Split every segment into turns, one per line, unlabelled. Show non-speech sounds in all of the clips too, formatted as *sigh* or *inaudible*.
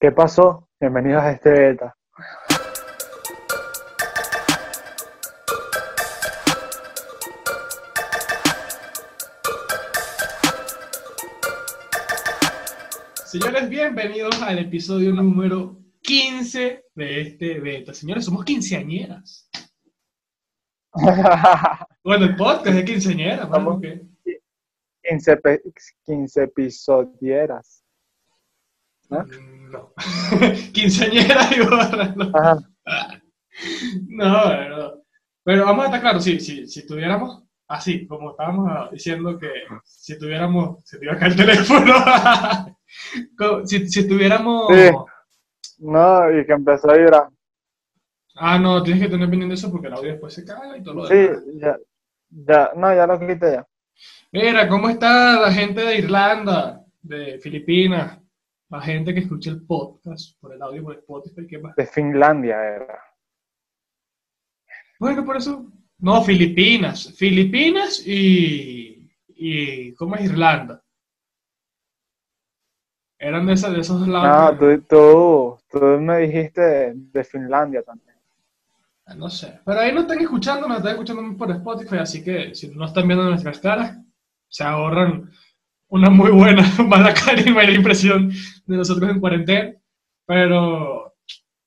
¿Qué pasó? Bienvenidos a este beta.
Señores, bienvenidos al episodio número 15 de este beta. Señores, somos quinceañeras. *laughs* Bueno, el podcast es quinceañera,
Somos-
¿no? ¿Qué?
15, pe- 15 episodieras. ¿No?
No. *laughs* quinceañera *laughs* y gorra, no.
Ajá. *laughs*
No, no. Pero vamos a estar claros, sí, sí, si tuviéramos así, como estábamos diciendo que si tuviéramos, se te iba a caer el teléfono, si, si tuviéramos,
Sí. No, y que empezó a vibrar.
ah, no, tienes que tener pendiente eso porque el audio después se caga y todo lo
Sí,
demás.
ya, ya, no, ya lo quité ya.
Mira, ¿cómo está la gente de Irlanda, de Filipinas, la gente que escucha el podcast por el audio, por Spotify, qué más?
De Finlandia era.
Bueno, por eso. No, Filipinas. Filipinas y. y ¿Cómo es Irlanda? Eran de, esas, de esos
No,
lados. que-
tú, tú, tú me dijiste de, de Finlandia también.
No sé. Pero ahí no están escuchando, nos están escuchando por Spotify, así que si no están viendo nuestras caras, se ahorran una muy buena *laughs* mala cara y mala impresión de nosotros en cuarentena. Pero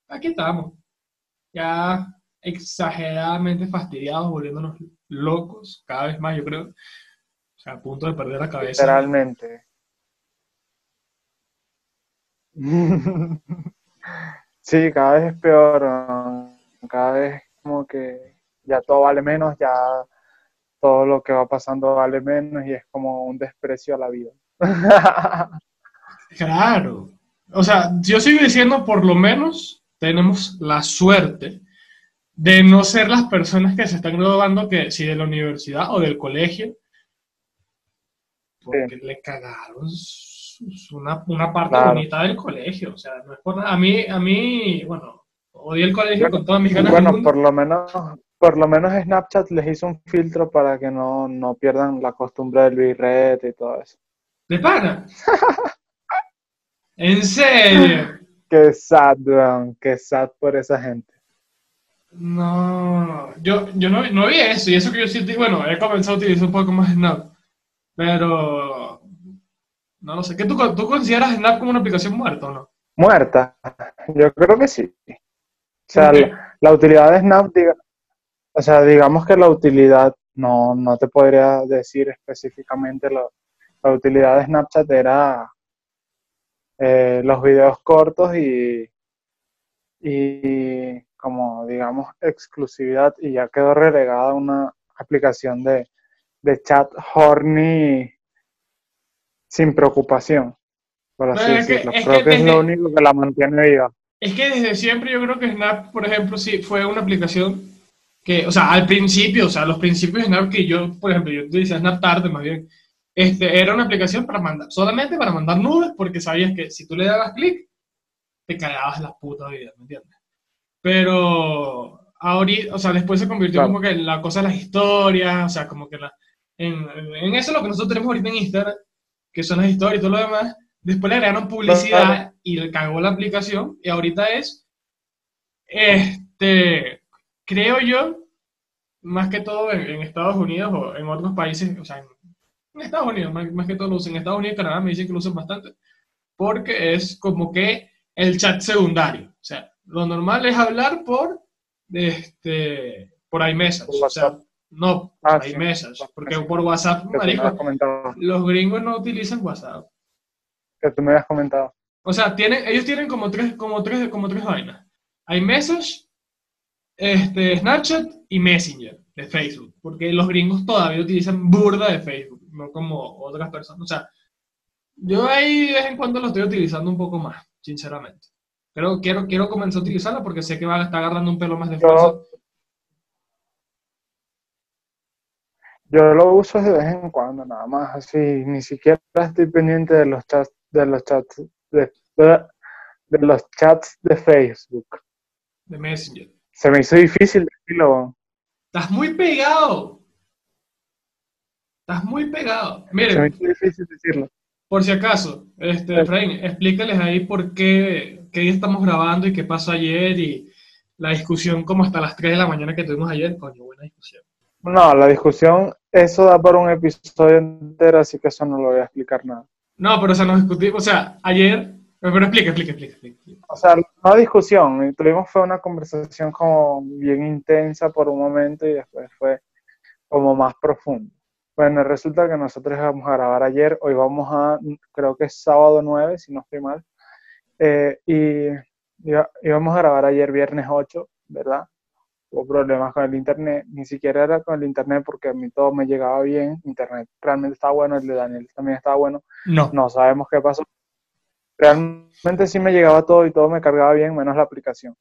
aquí estamos. Ya exageradamente fastidiados, volviéndonos locos cada vez más, yo creo. O sea, a punto de perder la cabeza.
Literalmente. *laughs* Sí, cada vez es peor, cada vez como que ya todo vale menos, ya todo lo que va pasando vale menos y es como un desprecio a la vida. *laughs*
Claro. O sea, yo sigo diciendo, por lo menos tenemos la suerte de no ser las personas que se están graduando, que si de la universidad o del colegio, porque le cagaron una, una parte
Claro.
bonita del colegio. O sea, no es por nada. A mí, a mí, bueno, odié el colegio con todas mis ganas.
Bueno, por lo menos, por lo menos Snapchat les hizo un filtro para que no, no pierdan la costumbre del birrete y todo eso.
¿De pana? *laughs* ¿En serio? *laughs*
Qué sad, weón, qué sad por esa gente.
No, yo, yo no, no vi eso, y eso que yo sí, bueno, he comenzado a utilizar un poco más Snap, pero no lo sé. ¿Qué tú, tú consideras Snap como una aplicación muerta o no?
Muerta, yo creo que sí. O sea, la utilidad de Snap, diga- o sea, digamos que la utilidad, no, no te podría decir específicamente lo- la utilidad de Snapchat era eh, los videos cortos y, y como digamos exclusividad y ya quedó relegada una aplicación de, de chat horny sin preocupación, por así
que-
decirlo.
es
Creo
que
que es lo único que la mantiene viva.
Es que desde siempre yo creo que Snap, por ejemplo, sí fue una aplicación que, o sea, al principio, o sea, los principios de Snap que yo, por ejemplo, yo utilicé Snap tarde más bien, este, era una aplicación para mandar, solamente para mandar nubes, porque sabías que si tú le dabas clic, te cagabas la puta vida, ¿me entiendes? Pero ahorita, o sea, después se convirtió
Claro.
como que en la cosa de las historias, o sea, como que la, en, en- eso lo que nosotros tenemos ahorita en Instagram, que son las historias y todo lo demás, después le agregaron publicidad
Claro.
y le cagó la aplicación, y ahorita es, este, creo yo, más que todo en, en Estados Unidos o en otros países, o sea, en, en Estados Unidos, más, más que todo lo usan, en Estados Unidos y Canadá me dicen que lo usan bastante, porque es como que el chat secundario, o sea, lo normal es hablar por, este, por iMessage, o sea, no,
Ah, sí.
iMessage, porque
Sí.
por WhatsApp, marico, los gringos no utilizan WhatsApp.
Que tú me habías comentado.
O sea, tienen, ellos tienen como tres, como tres, como tres vainas. Hay Message, este, Snapchat y Messenger de Facebook. Porque los gringos todavía utilizan burda de Facebook, no como otras personas. O sea, yo ahí de vez en cuando lo estoy utilizando un poco más, sinceramente. Pero quiero, quiero comenzar a utilizarlo porque sé que va a estar agarrando un pelo más de fuerza.
Yo, yo lo uso de vez en cuando, nada más, así, ni siquiera estoy pendiente de los chats, de los chats, de, de los chats de Facebook.
De Messenger.
Se me hizo difícil decirlo.
Estás muy pegado. Estás muy pegado. Miren,
hizo difícil decirlo.
por si acaso, este, Efraín, explícales ahí por qué, qué día estamos grabando y qué pasó ayer y la discusión como hasta las 3 de la mañana que tuvimos ayer. Coño, buena discusión.
No, la discusión, eso da para un episodio entero, así que eso no lo voy a explicar nada.
No, pero o sea, nos discutimos, o sea, ayer, pero explica, explica, explica, explica.
O sea, no discusión, tuvimos fue una conversación como bien intensa por un momento y después fue como más profundo. Bueno, resulta que nosotros íbamos a grabar ayer, hoy vamos a, creo que es sábado 9, si no estoy mal, eh, y íbamos a grabar ayer viernes 8, ¿verdad? Hubo problemas con el internet, ni siquiera era con el internet porque a mí todo me llegaba bien, internet realmente estaba bueno, el de Daniel también estaba bueno,
No.
no sabemos qué pasó. Realmente sí me llegaba todo y todo me cargaba bien, menos la aplicación.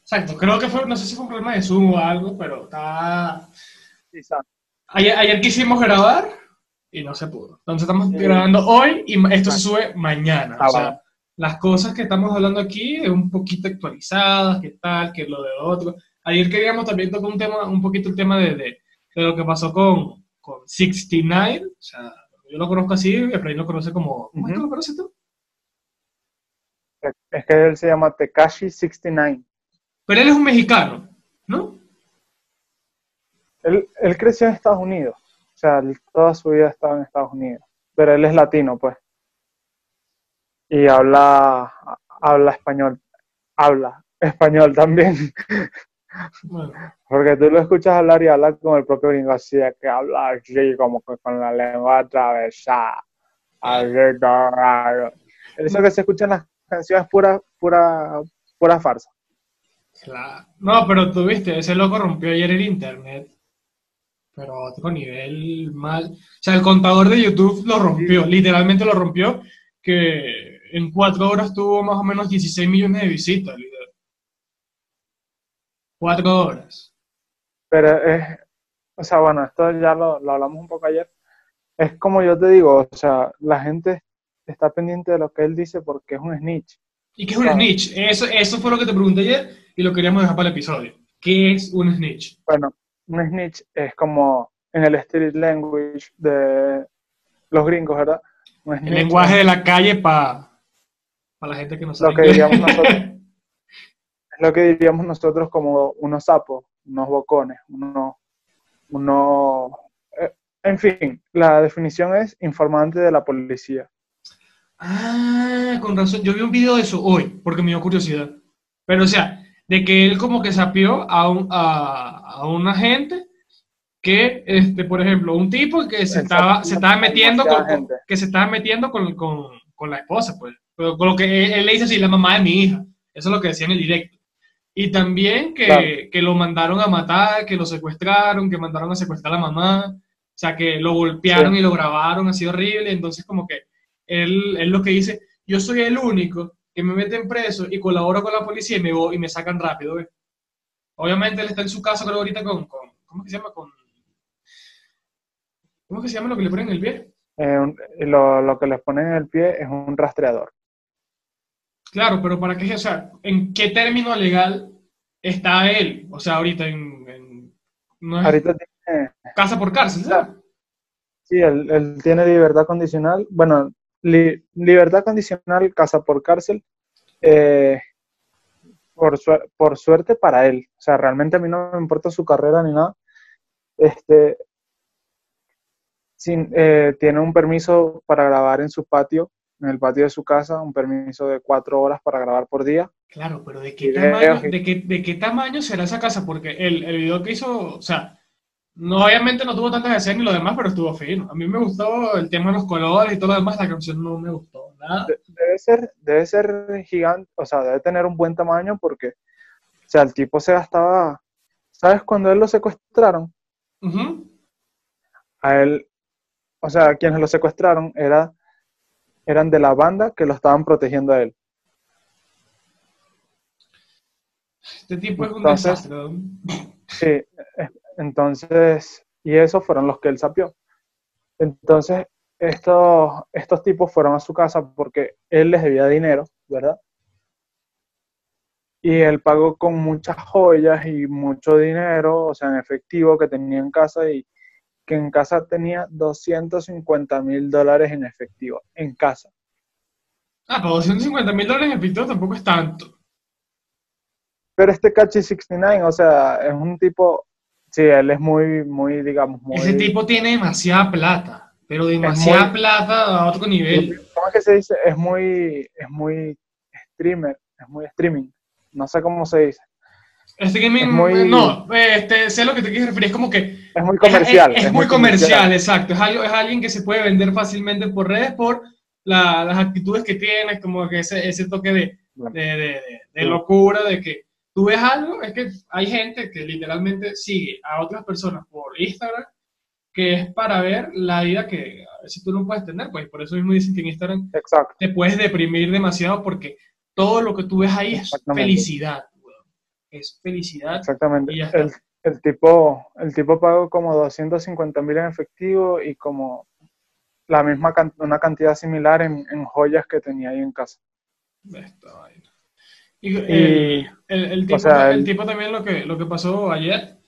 Exacto, creo que fue, no sé si fue un problema de Zoom o algo, pero está... Ayer, ayer quisimos grabar y no se pudo. Entonces estamos
Sí.
grabando hoy y esto se sube mañana.
Ah,
o sea,
bueno.
las cosas que estamos hablando aquí es un poquito actualizadas, qué tal, qué lo de otro. Ayer queríamos también tocar un tema, un poquito el tema de, de, de lo que pasó con, con 69. O sea, yo lo conozco así, Efraín lo conoce como... ¿Cómo es que lo conoces tú?
Es que él se llama Tekashi 69.
Pero él es un mexicano, ¿no?
Él, él creció en Estados Unidos. O sea, él toda su vida estaba en Estados Unidos. Pero él es latino, pues. Y habla, habla español. Habla español también.
Bueno,
Porque tú lo escuchas hablar y habla con el propio gringo, así de que habla así, como que con la lengua atravesada. Así todo raro. Eso que se escucha en las canciones es pura, pura, pura farsa.
claro. No, pero tú viste, ese loco rompió ayer el internet. Pero a otro nivel mal. O sea, el contador de YouTube lo rompió, literalmente lo rompió, que en cuatro horas tuvo más o menos 16 millones de visitas. video. Cuatro horas.
Pero es, o sea, bueno, esto ya lo, lo hablamos un poco ayer. Es como yo te digo, o sea, la gente está pendiente de lo que él dice porque es un snitch.
¿Y qué es un
Claro.
snitch? Eso, eso fue lo que te pregunté ayer y lo queríamos dejar para el episodio. ¿Qué es un snitch?
Bueno, un snitch es como en el street language de los gringos, ¿verdad? Un
El lenguaje de la calle para la gente que no sabe
Lo que diríamos nosotros. *laughs* es lo que diríamos nosotros como unos sapos, unos bocones, unos, unos, eh, en fin, la definición es informante de la policía.
Ah, con razón. Yo vi un video de eso hoy, porque me dio curiosidad. Pero, o sea, de que él como que sapió a un, a, a un agente que, este, por ejemplo, un tipo que se estaba, se estaba metiendo con, que se estaba metiendo con, con, con la esposa, pues. Pero con lo que él, él le dice así, la mamá de mi hija. Eso es lo que decía en el directo. Y también que,
Claro.
que lo mandaron a matar, que lo secuestraron, que mandaron a secuestrar a la mamá. O sea, que lo golpearon
Sí.
y lo grabaron así horrible. Entonces, como que él, él lo que dice, yo soy el único que me meten preso y colaboro con la policía y me, voy, y me sacan rápido. ¿ves? Obviamente él está en su casa, creo, ahorita con, con ¿cómo que se llama? Con, ¿Cómo que se llama lo que le ponen en el pie?
Eh, lo, lo que les ponen en el pie es un rastreador.
Claro, pero ¿para qué? O sea, ¿en qué término legal está él? O sea, ahorita en... en- no es
Ahorita tiene,
casa por cárcel, ¿sabes?
sí, él, él tiene libertad condicional, bueno, li- libertad condicional, casa por cárcel, eh, por, suer- por suerte para él. O sea, realmente a mí no me importa su carrera ni nada. Este, sin, eh, tiene un permiso para grabar en su patio, en el patio de su casa, un permiso de cuatro horas para grabar por día.
Claro, pero ¿de qué, tamaño, de, qué, ¿de qué tamaño será esa casa? Porque el, el video que hizo, o sea, no, obviamente no tuvo tantas escenas ni lo demás, pero estuvo fino. A mí me gustó el tema de los colores y todo lo demás, la canción no me gustó
De- Debe ser, debe ser gigante, o sea, debe tener un buen tamaño porque, o sea, el tipo se gastaba, ¿sabes? Cuando él lo secuestraron, a él, o sea, quienes lo secuestraron era, eran de la banda que lo estaban protegiendo a él.
Este tipo es un
Entonces-
desastre.
Sí, eh, entonces, y esos fueron los que él sapió. Entonces, estos, estos tipos fueron a su casa porque él les debía dinero, ¿verdad? Y él pagó con muchas joyas y mucho dinero, o sea, en efectivo que tenía en casa y que en casa tenía 250 mil dólares en efectivo, en casa.
Ah, pero 250 mil dólares en efectivo tampoco es tanto.
Pero este Cachi 69, o sea, es un tipo, sí, él es muy, muy, digamos, muy...
Ese tipo tiene demasiada plata, pero demasiada
muy-
plata a otro nivel.
¿Cómo es que se dice? Es muy, es muy streamer, es muy streaming. No sé cómo se dice.
Gaming,
Es muy-
no, este, sé a lo que te quieres referir, es como que
Es muy comercial.
Es, es muy comercial, exacto. Es, algo, es alguien que se puede vender fácilmente por redes por la- las actitudes que tiene, como que ese, ese toque de, de, de- de- locura, de que tú ves algo, es que hay gente que literalmente sigue a otras personas por Instagram, que es para ver la vida que a veces tú no puedes tener, pues por eso mismo dicen que en Instagram
Exacto.
te puedes deprimir demasiado porque todo lo que tú ves ahí es felicidad, weón. es felicidad.
Exactamente.
Y.
El, el tipo, el tipo pagó como 250 mil en efectivo y como la misma can- una cantidad similar en, en joyas que tenía ahí en casa.
Esta vaina. Y el, el- el tipo,
o sea,
el
el-
tipo también lo que, lo que pasó ayer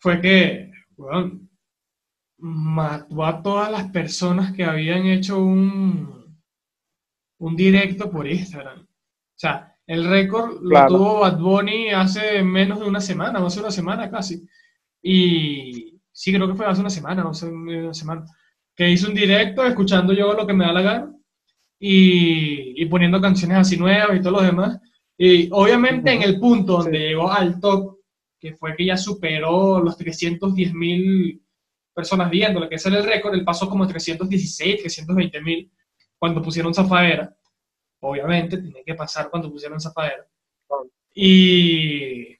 fue que, weón, mató a todas las personas que habían hecho un, un directo por Instagram. O sea, el récord lo tuvo Bad Bunny hace menos de una semana, o hace una semana casi. Y sí, creo que fue hace una semana, no sé, una semana. Que hizo un directo escuchando yo lo que me da la gana y, y poniendo canciones así nuevas y todo lo demás. Y obviamente en el punto donde
Sí.
llegó al top, que fue que ya superó los 310 mil personas viéndolo, que ese era el récord, él pasó como 316, 320 mil cuando pusieron Zafaera. Obviamente, tiene que pasar cuando pusieron Zafaera.
Claro.
Y,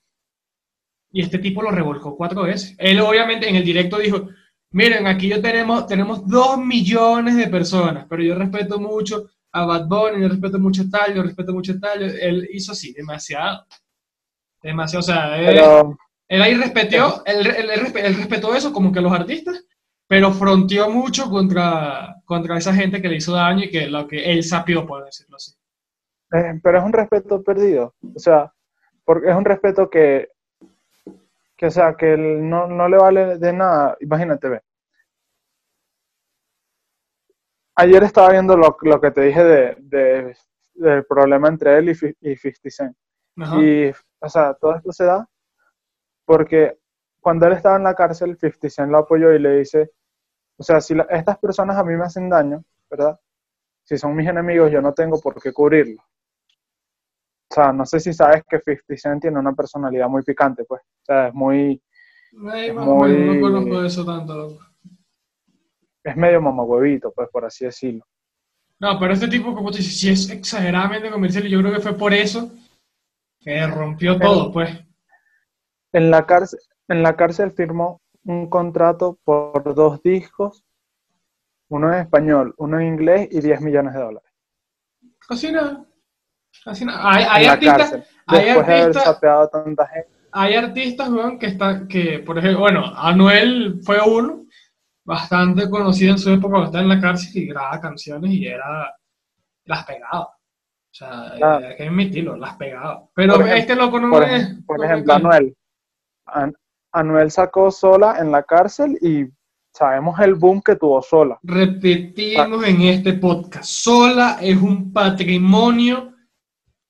y este tipo lo revolcó cuatro veces. Él obviamente en el directo dijo, miren, aquí yo tenemos, tenemos dos millones de personas, pero yo respeto mucho a Bad Bunny, yo respeto mucho a tal, yo respeto mucho a tal. Él hizo así, demasiado. Demasiado, o sea, él,
Pero,
él ahí respetó, él, él- él respe- él respetó eso como que los artistas, pero fronteó mucho contra, contra esa gente que le hizo daño y que lo que él sapió, por decirlo así.
eh, pero es un respeto perdido. O sea, porque es un respeto que, que o sea, que no, no le vale de nada. Imagínate, ve. Ayer estaba viendo lo, lo que te dije de, de- del problema entre él y, y 50 Cent.
Ajá.
Y, o sea, todo esto se da porque cuando él estaba en la cárcel, 50 Cent lo apoyó y le dice, o sea, si la- estas personas a mí me hacen daño, ¿verdad? Si son mis enemigos, yo no tengo por qué cubrirlo. O sea, no sé si sabes que 50 Cent tiene una personalidad muy picante, pues. O sea, es muy,
Ay,
es
menos,
muy-
no conozco eso tanto. loco.
es medio mamahuevito, pues, por así decirlo.
No, pero este tipo, como tú dices, sí es exageradamente comercial y yo creo que fue por eso que rompió todo, pues.
En la cárcel, en la cárcel firmó un contrato por dos discos, uno en español, uno en inglés y 10 millones de dólares.
Casi nada. Casi nada. Hay, hay
en la
artistas,
cárcel.
hay
Después de haber
artistas-
sapeado a tanta gente.
hay artistas, weón, que están, que, por ejemplo, bueno, Anuel fue uno, bastante conocido en su época cuando estaba en la cárcel y grababa canciones y era, las pegaba. O sea,
Claro.
hay que admitirlo, las pegaba. Pero
ejemplo-
este loco no
Por,
es.
por ejemplo. Anuel. An- Anuel sacó sola en la cárcel y sabemos el boom que tuvo sola.
Repetimos en este podcast, Sola es un patrimonio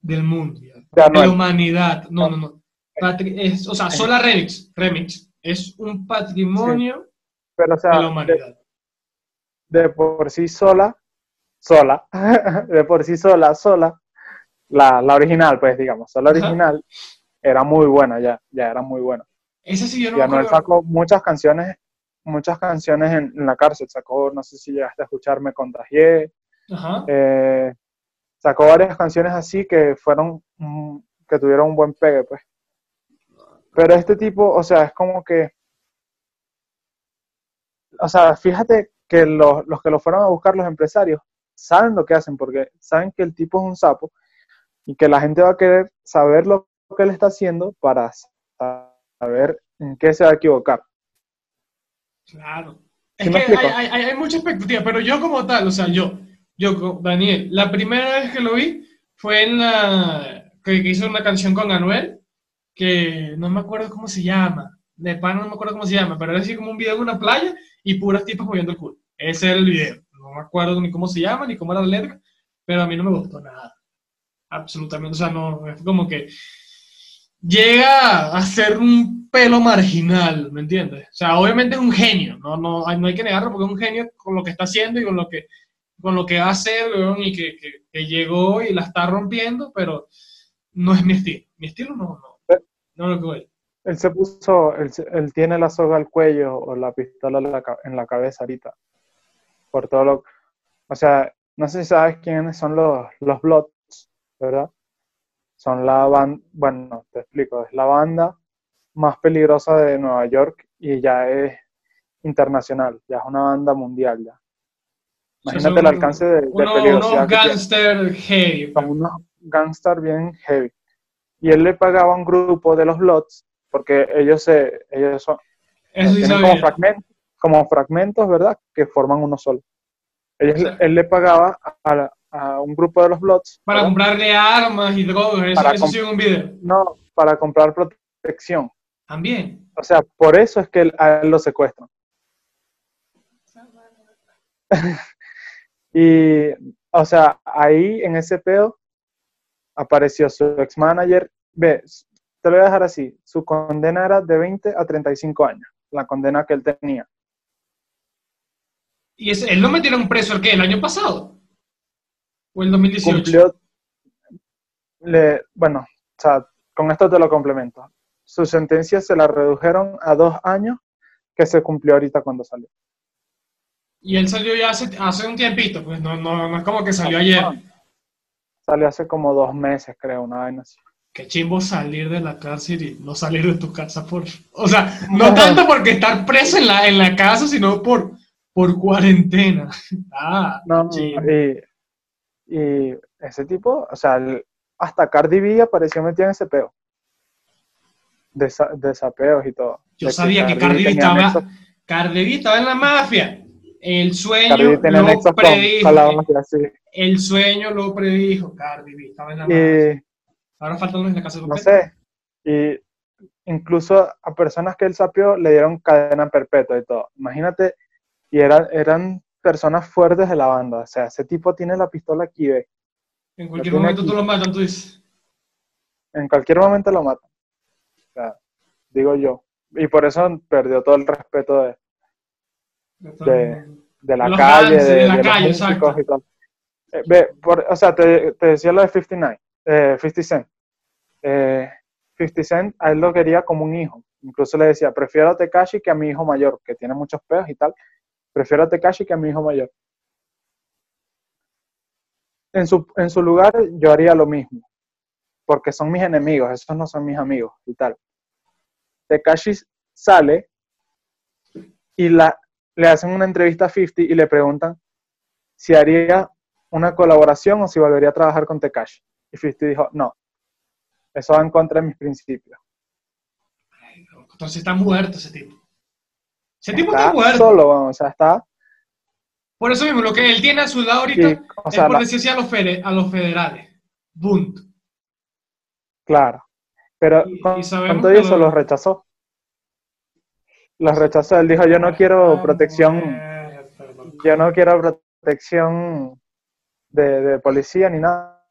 del mundo,
De
la humanidad. No, no, no. Patri- es, o sea, Sola Remix, Remix, es un patrimonio
Pero, o sea,
de la humanidad.
de por sí sola, sola, *laughs* de por sí sola, sola, la, la original, pues digamos, sola
Ajá.
original, era muy buena ya, ya era muy buena.
Ese sí yo no
Y Anuel sacó muchas canciones, muchas canciones en, en la cárcel, sacó, no sé si llegaste a escuchar Me Contagié,
Ajá.
eh, sacó varias canciones así que fueron, mm, que tuvieron un buen pegue, pues. Pero este tipo, o sea, es como que, o sea, fíjate que los, los que lo fueron a buscar, los empresarios, saben lo que hacen, porque saben que el tipo es un sapo y que la gente va a querer saber lo que él está haciendo para saber en qué se va a equivocar.
Claro.
¿Sí
Es que hay, hay, hay- mucha expectativa, pero yo como tal, o sea, yo, yo, Daniel, la primera vez que lo vi fue en la, que, que hizo una canción con Anuel, que no me acuerdo cómo se llama, de pan no me acuerdo cómo se llama, pero era así como un video en una playa y puras tipas moviendo el culo. Ese era el video. No me acuerdo ni cómo se llama, ni cómo era la letra, pero a mí no me gustó nada. Absolutamente. O sea, no, es como que llega a ser un pelo marginal, ¿me entiendes? O sea, obviamente es un genio, no, no, no hay que negarlo porque es un genio con lo que está haciendo y con lo que, con lo que va a hacer, y que, que, llegó y la está rompiendo, pero no es mi estilo. Mi estilo no, no, no lo que voy.
Él se puso, él, él, tiene la soga al cuello o la pistola en la, cabeza ahorita. Por todo lo, o sea, no sé si sabes quiénes son los, los Bloods, ¿verdad? Son la banda, bueno, te explico, es la banda más peligrosa de Nueva York y ya es internacional, ya es una banda mundial ya. Imagínate el alcance de, de
peligrosidad. Unos gangster heavy.
Unos gangster bien heavy. Y él le pagaba a un grupo de los Bloods, porque ellos se, ellos son, tienen como fragmentos, como fragmentos, ¿verdad? Que forman uno solo. Él le pagaba a, a un grupo de los Bloods.
Para comprarle armas y drogas, eso, eso sí un video.
No, para comprar protección.
También.
O sea, por eso es que a él lo secuestran. *laughs* y, o sea, ahí en ese pedo apareció su ex manager. Ve, te lo voy a dejar así. Su condena era de 20 a 35 años, la condena que él tenía.
¿Y él lo metieron preso el qué? ¿El año pasado? ¿O el 2018?
bueno, o sea, con esto te lo complemento. Su sentencia se la redujeron a dos años que se cumplió ahorita cuando salió.
Y él salió ya hace, hace un tiempito, pues no, no, no es como que salió ayer.
Salió hace como dos meses, creo, una vaina así.
Qué chimbo salir de la cárcel y no salir de tu casa por... O sea, no tanto porque estar preso en la, en la casa, sino por, por cuarentena. *laughs* Ah,
no, y, y ese tipo, o sea, hasta Cardi B apareció metida en ese peo. De, de sapeos y todo.
Yo sabía que Cardi B estaba, Cardi B estaba en la mafia. El sueño lo predijo. El sueño lo predijo. Cardi B estaba en la mafia. Ahora falta uno en la casa de
No sé. Y incluso a personas que él sapeó le dieron cadena perpetua y todo. Imagínate, y eran, eran personas fuertes de la banda. O sea, ese tipo tiene la pistola aquí, ve.
En cualquier momento tú lo matan, tú dices.
En cualquier momento lo matan. O sea, digo yo. Y por eso perdió todo el respeto de, de, la calle, de, la calle, los músicos y todo. Eh, ve, por, o sea, te, te, decía lo de 59, eh, 50 Cent. Eh, 50 Cent a él lo quería como un hijo. Incluso le decía, prefiero a Tekashi que a mi hijo mayor, que tiene muchos peos y tal. Prefiero a Tekashi que a mi hijo mayor. En su, en su lugar yo haría lo mismo, porque son mis enemigos, esos no son mis amigos y tal. Tekashi sale y le hacen una entrevista a 50 y le preguntan si haría una colaboración o si volvería a trabajar con Tekashi. Y 50 dijo, no, eso va en contra de mis principios.
Entonces está muerto ese tipo. Ese tipo está, muerto.
Solo, o sea, está.
Por eso mismo, lo que él tiene a su lado ahorita es por decirse a los, a los federales. Bunt.
Claro. Pero con, todo eso los rechazó. Los rechazó. Él dijo, yo no quiero ah, protección. Yo no quiero protección de, de policía ni nada.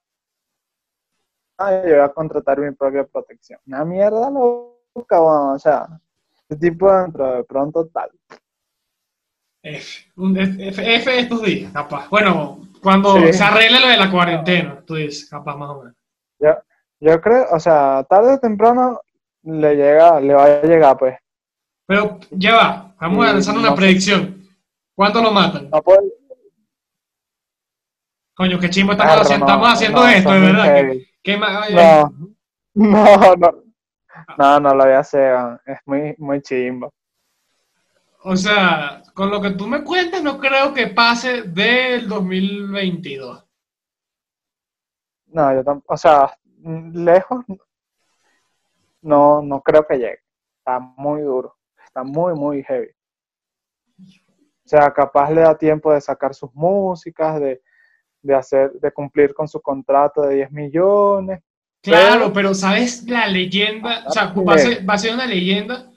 yo voy a contratar mi propia protección. Una mierda loca, o sea. Este tipo dentro de pronto tal.
F, F, F estos días, capaz. Bueno, cuando se arregle lo de la cuarentena, tú dices, capaz más o menos.
Yo, yo creo, o sea, tarde o temprano le llega, le va a llegar, pues.
Pero ya va, vamos a lanzar una predicción. ¿Cuánto lo matan?
No.
Coño, qué chimbo estamos haciendo, estamos haciendo esto, de verdad. ¿Qué, *laughs*
no, no, no, no, no lo voy a hacer, es muy, muy chimbo.
O sea, con lo que tú me cuentas, no creo que pase del 2022.
No, yo tampoco, o sea, lejos, no, no creo que llegue. Está muy duro, está muy, muy heavy. O sea, capaz le da tiempo de sacar sus músicas, de, de hacer, de cumplir con su contrato de 10 millones,
Claro, pero, ¿sabes la leyenda? O sea, va a ser, una leyenda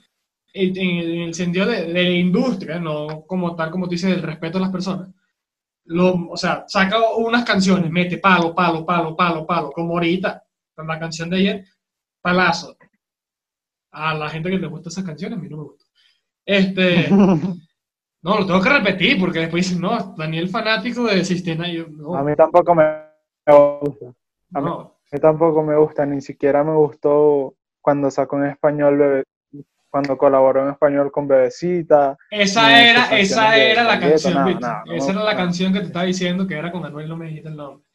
en, el sentido de, la industria, no como tal, como tú dices, del respeto a las personas. lo, o sea, saca unas canciones, mete palo, palo, palo, palo, palo, como ahorita, con la canción de ayer, palazo. A la gente que le gusta esas canciones, a mí no me gusta. Este, *laughs* no, lo tengo que repetir porque después dicen, no, Daniel fanático de Sistema. Yo, no,
A mí tampoco me gusta. A mí,
no.
Mí tampoco me gusta, ni siquiera me gustó cuando sacó en español, Bebe- cuando colaboró en español con Bebecita.
Esa era, esa era la canción,
no,
¿viste?
no, no,
Esa era la canción que te estaba diciendo que era con Anuel, no me dijiste el nombre.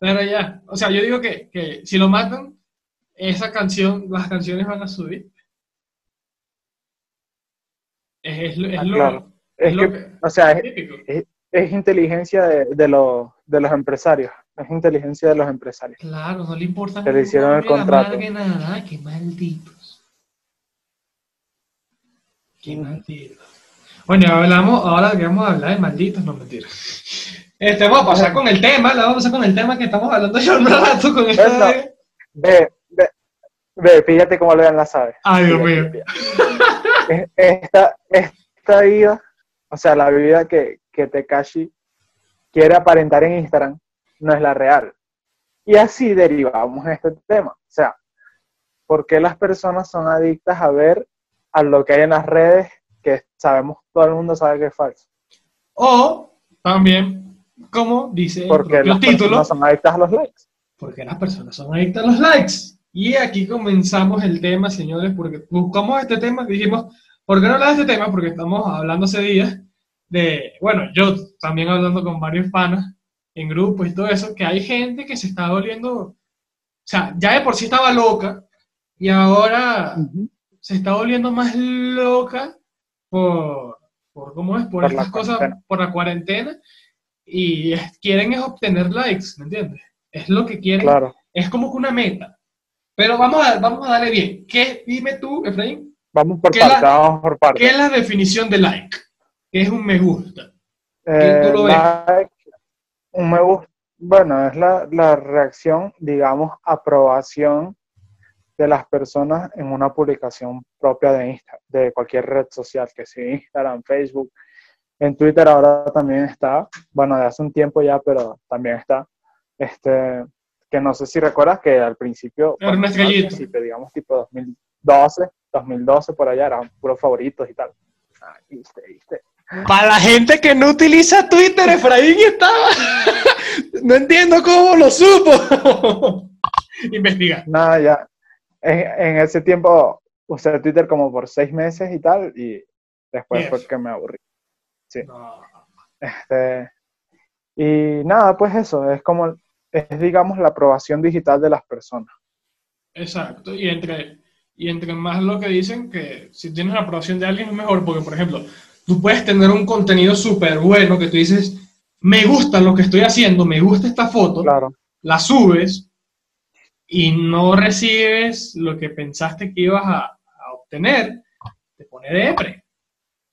Pero ya, o sea, yo digo que, que si lo matan, esa canción, las canciones van a subir. Es, es lo- es
Ah,
lo,
claro.
es
Es
lo
que, o sea, es inteligencia de, de los, de los empresarios. Es inteligencia de los empresarios.
Claro, no le importa.
Que le hicieron el contrato.
nada. Ay, qué malditos. Qué malditos. Bueno, hablamos, ahora que vamos a hablar de malditos, no mentira. Este, vamos a pasar con el tema, la vamos a pasar con el tema que estamos hablando ya un rato con esta de-
Ve, ve, ve, fíjate cómo lo la sabe.
Ay, Dios mío.
Esta, esta vida, o sea, la vida que, que Tekashi quiere aparentar en Instagram, no es la real. Y así derivamos este tema. O sea, ¿por qué las personas son adictas a ver a lo que hay en las redes que sabemos, todo el mundo sabe que es falso?
O también, como dice el
Porque
propio
las
título,
personas son adictas a los likes.
porque las personas son adictas a los likes. Y aquí comenzamos el tema, señores, porque buscamos este tema, dijimos, ¿por qué no hablar de este tema? Porque estamos hablando hace días de, bueno, yo también hablando con varios panas en grupos y todo eso, que hay gente que se está volviendo, o sea, ya de por sí estaba loca y ahora se está volviendo más loca por, por ¿cómo es? Por, estas cosas,
cuarentena.
por la cuarentena y es- quieren es obtener likes, ¿me entiendes? Es lo que quieren,
Claro.
es como que una meta. Pero vamos a, vamos a darle bien. ¿Qué, dime tú, Efraín,
Vamos por
¿Qué
parte,
la-
vamos por parte.
qué es la definición de like? ¿Qué es un me gusta?
Eh,
tú lo ves?
like, me gusta, bueno, es la, la reacción, digamos, aprobación de las personas en una publicación propia de Insta, de cualquier red social, que sea Instagram, Facebook, en Twitter ahora también está, bueno, de hace un tiempo ya, pero también está, este, que no sé si recuerdas que al principio, al digamos, tipo 2012, 2012 por allá, eran puros favoritos y tal. Ah, viste, viste.
Para la gente que no utiliza Twitter, Efraín estaba. *laughs* no entiendo cómo lo supo. *laughs* Investiga.
Nada, ya. En, en ese tiempo usé Twitter como por seis meses y tal, y después
Yes.
fue que me aburrí.
No.
Este, y nada, pues eso, es como, es digamos la aprobación digital de las personas.
Exacto, y entre, y entre más lo que dicen que si tienes la aprobación de alguien es mejor, porque por ejemplo, tú puedes tener un contenido súper bueno que tú dices, me gusta lo que estoy haciendo, me gusta esta foto,
Claro,
la subes y no recibes lo que pensaste que ibas a, a obtener, te pone depre,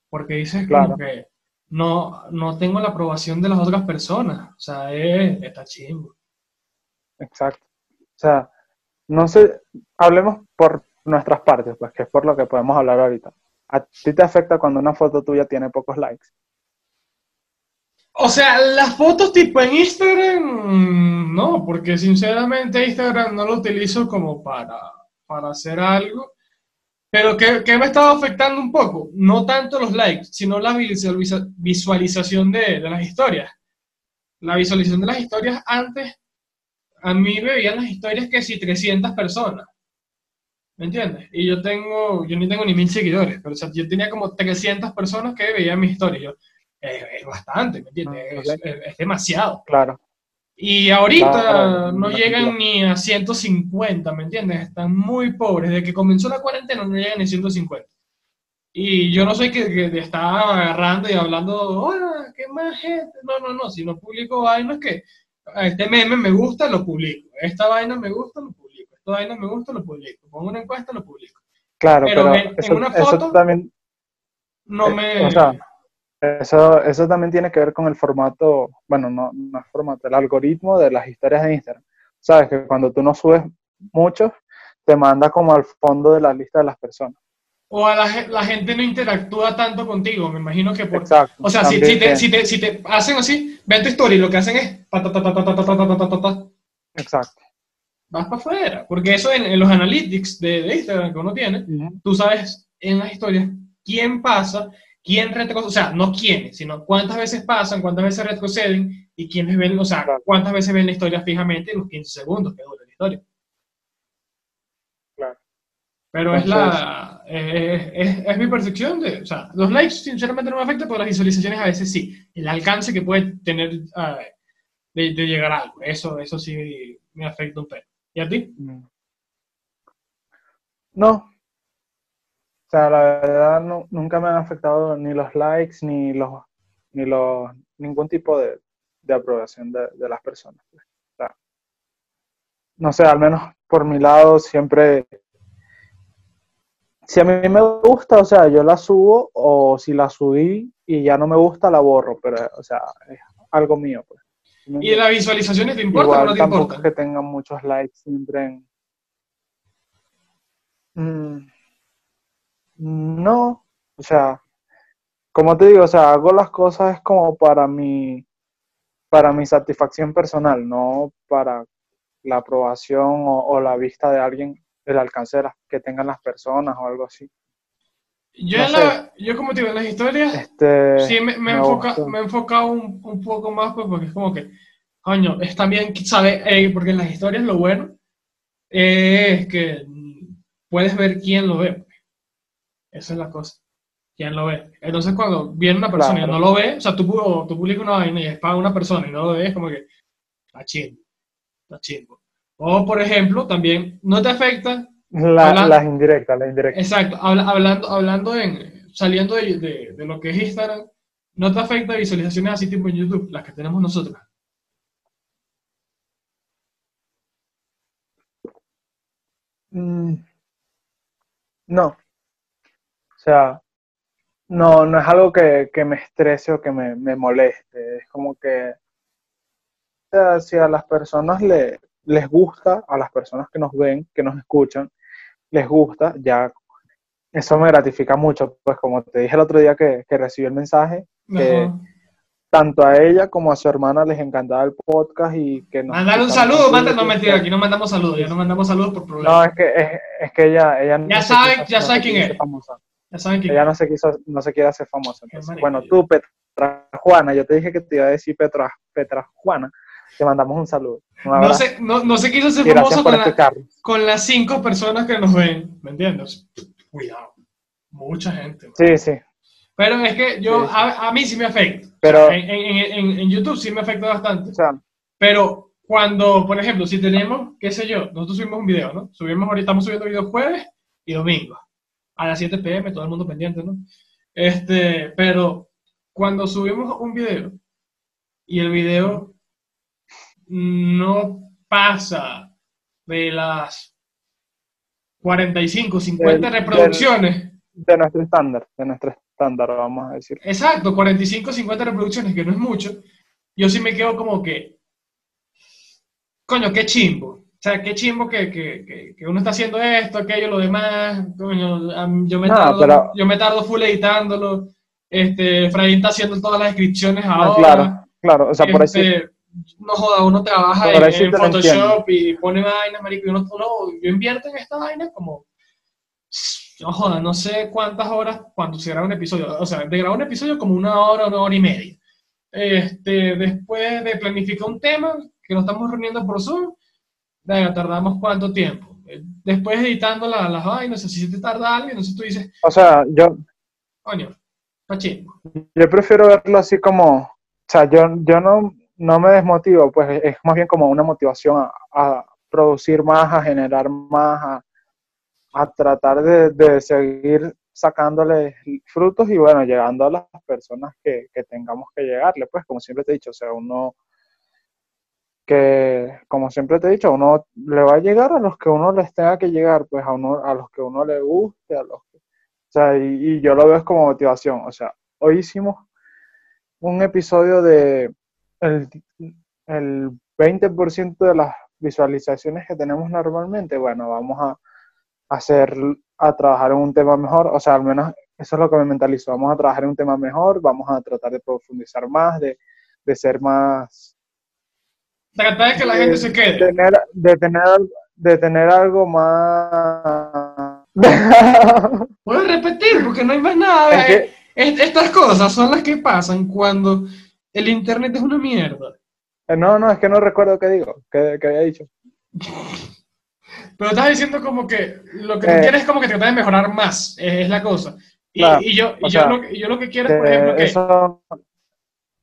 porque dices como
Claro.
que no, no tengo la aprobación de las otras personas, o sea, es- está chingo.
exacto. O sea, no sé, hablemos por nuestras partes, pues que es por lo que podemos hablar ahorita. ¿A ti te afecta cuando una foto tuya tiene pocos likes?
O sea, las fotos tipo en Instagram, mm, no, porque sinceramente Instagram no lo utilizo como para, para hacer algo. Pero ¿qué, qué me estaba afectando un poco? No tanto los likes, sino la visualiza- visualización de, de las historias. La visualización de las historias antes, a mí me veían las historias que si 300 personas. ¿Me entiendes? Y yo tengo, yo ni tengo ni mil seguidores, pero o sea, yo tenía como 300 personas que veían mis historias. Yo, es, es bastante, ¿me entiendes?
Ah,
Es, es- es demasiado.
Claro,
Y ahorita
Claro,
no llegan ni a 150, ¿me entiendes? Están muy pobres. Desde que comenzó la cuarentena no llegan ni 150. Y yo no soy que, que te está agarrando y hablando, hola, ¿qué más gente? No, no, no. Si no publico vainas que este meme me gusta, lo publico. Esta vaina me gusta, lo publico. Esta vaina me gusta, lo publico. Pongo una encuesta, lo publico.
claro,
Pero
pero,
en- en
eso,
una
eso
foto-
también
No
Eh,
me...
o sea, Eso, eso también tiene que ver con el formato, bueno, no, no es formato, el algoritmo de las historias de Instagram. Sabes que cuando tú no subes muchos, te manda como al fondo de la lista de las personas.
o a la, la, gente no interactúa tanto contigo, me imagino que por...
Exacto.
O sea, si, si, te, si, te, si, te, hacen así, ven tu story, lo que hacen es...
Exacto.
Vas para afuera, porque eso en, en los analytics de, de, Instagram que uno tiene, uh -huh. tú sabes en las historias quién pasa, quién retrocede, o sea, no quiénes, sino cuántas veces pasan, cuántas veces retroceden y quiénes ven, o sea, claro. cuántas veces ven la historia fijamente en los 15 segundos que dura la historia.
Claro.
Pero Entonces, es la eh, es, es, mi percepción de, o sea, los likes sinceramente no me afectan, pero las visualizaciones a veces sí. El alcance que puede tener uh, de, de, llegar a algo, eso, eso sí me afecta un poco. ¿Y a ti?
No. O sea, la verdad nunca me han afectado ni los likes ni los ni los ningún tipo de, de aprobación de, de, las personas. O sea, no sé, al menos por mi lado siempre si a mí me gusta, o sea, yo la subo o si la subí y ya no me gusta la borro, pero o sea, es algo mío, pues.
¿Y las visualizaciones te importa
Igual,
o no te
tampoco
importa?
que tengan muchos likes siempre en... Mm, no, o sea, como te digo, o sea, hago las cosas como para mi, para mi satisfacción personal, no para la aprobación o, o la vista de alguien, el alcance de las, que tengan las personas o algo así.
Yo,
No
en la, yo como te digo, en las historias,
Este,
sí me, me,
me
enfoca, me he enfocado un, un poco más, pues, porque es como que, coño, es también, ¿sabes? Eh, porque en las historias lo bueno es que puedes ver quién lo ve. pues. Esa es la cosa. ¿Quién lo ve? Entonces, cuando viene una persona
Claro.
y no lo ve, o sea, tú, tú publicas una vaina y es para una persona y no lo ves, como que, está chido. Está chido. O, por ejemplo, también, no te afecta
La-
Habla-
las indirectas, las indirectas.
Exacto, habla- hablando, hablando en, saliendo de, de- de lo que es Instagram, ¿no te afecta visualizaciones así tipo en YouTube, las que tenemos nosotros?
Mm, No. O sea, no, no es algo que, que me estrese o que me, me moleste. Es como que, o sea, si a las personas le, les gusta, a las personas que nos ven, que nos escuchan, les gusta, ya eso me gratifica mucho. Pues como te dije el otro día que, que recibí el mensaje, que
Ajá.
tanto a ella como a su hermana les encantaba el podcast y que nos
Mandar un saludo, manda, no mentira, aquí no mandamos saludos, ya no mandamos saludos por
No,
problemas.
es que, es, es que ella, ella no
Ya saben- ya
no
saben quién es.
famosa.
Ya saben que
Ella no se quiso, no se quiere hacer famosa. Entonces, bueno, tú, Petra Juana, yo te dije que te iba a decir Petra, Petra Juana, te mandamos un saludo. Un
no se, no, no se quiso ser
y gracias
famoso con, la- con las cinco personas que nos ven, ¿me entiendes? Cuidado, mucha gente. man.
Sí, sí.
Pero es que yo,
Sí, sí.
A, a mí sí me afecta. O
Pero-
sea, en, en- en- en YouTube sí me afecta bastante.
O sea,
Pero cuando, por ejemplo, si tenemos, qué sé yo, nosotros subimos un video, ¿no? Subimos ahorita, estamos subiendo videos jueves y domingo. A las 7 pm, todo el mundo pendiente, ¿no? Este, pero cuando subimos un video y el video no pasa de las 45, 50
Del-
reproducciones,
de nuestro estándar, de nuestro estándar, vamos a decir.
Exacto, 45, 50 reproducciones, que no es mucho. Yo sí me quedo como que, coño, qué chimbo. O sea, qué chimbo que, que, que, que uno está haciendo esto, aquello, lo demás. Coño, yo me,
No,
tardo,
pero-
yo me tardo full editándolo. Este, Efraín está haciendo todas las descripciones
Ah,
ahora.
claro, claro. O sea, por
Este,
decir,
no joda, uno trabaja en,
sí
en Photoshop y pone vainas, marico, y uno, uno- yo invierto en esta vaina como, no joda, no sé cuántas horas cuando se graba un episodio, o sea, de grabar un episodio como una hora, una hora y media. Este, después de planificar un tema, que nos estamos reuniendo por Zoom, venga, tardamos cuánto tiempo. Después editando la- las vainas, así si te tarda algo, entonces tú dices,
o sea, yo,
coño, chingo.
yo prefiero verlo así como, o sea, yo, yo no, no me desmotivo, pues es más bien como una motivación a, a producir más, a generar más, a, a tratar de, seguir sacándole frutos y bueno, llegando a las personas que, que tengamos que llegarle, pues como siempre te he dicho, o sea, uno que, como siempre te he dicho, uno le va a llegar a los que uno les tenga que llegar, pues a uno, a los que uno le guste, a los que, o sea, y, y yo lo veo como motivación, o sea, hoy hicimos un episodio de el, el 20% de las visualizaciones que tenemos normalmente, bueno, vamos a, hacer, a trabajar en un tema mejor, o sea, al menos eso es lo que me mentalizó, vamos a trabajar en un tema mejor, vamos a tratar de profundizar más, de, de ser más...
Tratar de que la gente se quede.
Tener, de, tener, de tener algo más... *laughs*
Puedo repetir porque no hay más nada.
Es que-
Es- Estas cosas son las que pasan cuando el internet es una mierda.
Eh, No, no, es que no recuerdo qué digo, qué, qué había dicho. *laughs*
Pero estás diciendo como que lo que tú
Eh.
quieres es como que tratar de mejorar más, es, es la cosa. Y,
Claro,
y yo, y yo,
sea,
lo, que- yo lo que quiero es, por
Eh,
ejemplo, que...
eso,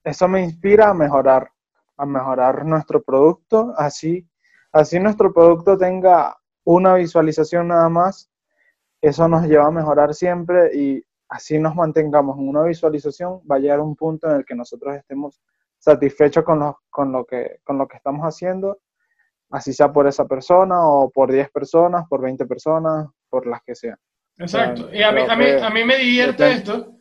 eso me inspira a mejorar, a mejorar nuestro producto, así, así nuestro producto tenga una visualización nada más, eso nos lleva a mejorar siempre y así nos mantengamos en una visualización, va a llegar un punto en el que nosotros estemos satisfechos con lo, con lo, que, con lo que estamos haciendo, así sea por esa persona o por 10 personas, por 20 personas, por las que sean.
Exacto.
o sea,
Y a mí, a, mí, a mí me divierte esto.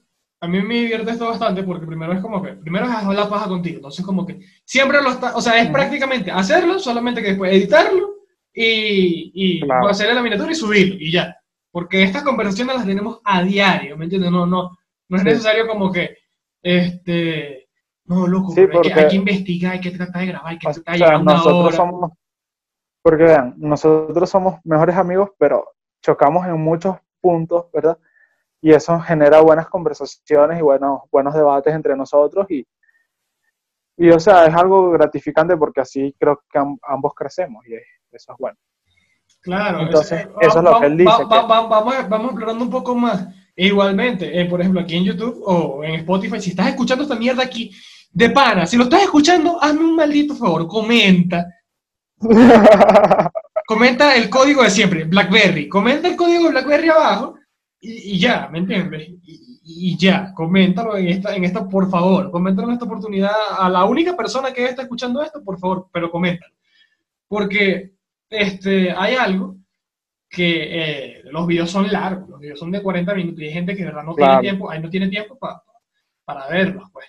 A mí me divierte esto bastante porque primero es como que, primero es hacer la paja contigo. Entonces como que siempre lo está, o sea, es prácticamente hacerlo, solamente que después editarlo y, y
Claro.
hacerle la miniatura y subirlo y ya. Porque estas conversaciones las tenemos a diario, ¿me entiendes? No, no, no es
Sí.
necesario como que, este, no, loco,
Sí,
pero hay, que,
porque-
hay que investigar, hay que tratar de grabar, hay que tratar de llegar
nosotros
hora.
somos, porque vean, nosotros somos mejores amigos, pero chocamos en muchos puntos, ¿verdad? Y eso genera buenas conversaciones y buenos, buenos debates entre nosotros y, y, o sea, es algo gratificante porque así creo que am- ambos crecemos y eso es bueno.
Claro,
Entonces,
eh,
eso es lo que él dice,
va-
que-
va- vamos, vamos explorando un poco más. E igualmente, eh, por ejemplo, aquí en YouTube o en Spotify, si estás escuchando esta mierda aquí, de pana, si lo estás escuchando, hazme un maldito favor, comenta. *laughs* Comenta el código de siempre, BlackBerry. Comenta el código de BlackBerry abajo y, y ya, ¿me entiendes? Y, y ya, coméntalo en esta, en esta, por favor. Coméntalo en esta oportunidad a la única persona que está escuchando esto, por favor, pero coméntalo. Porque este, hay algo que eh, los videos son largos, los videos son de 40 minutos y hay gente que de verdad no
Claro.
tiene tiempo, ahí no tiene tiempo pa- para verlos, pues.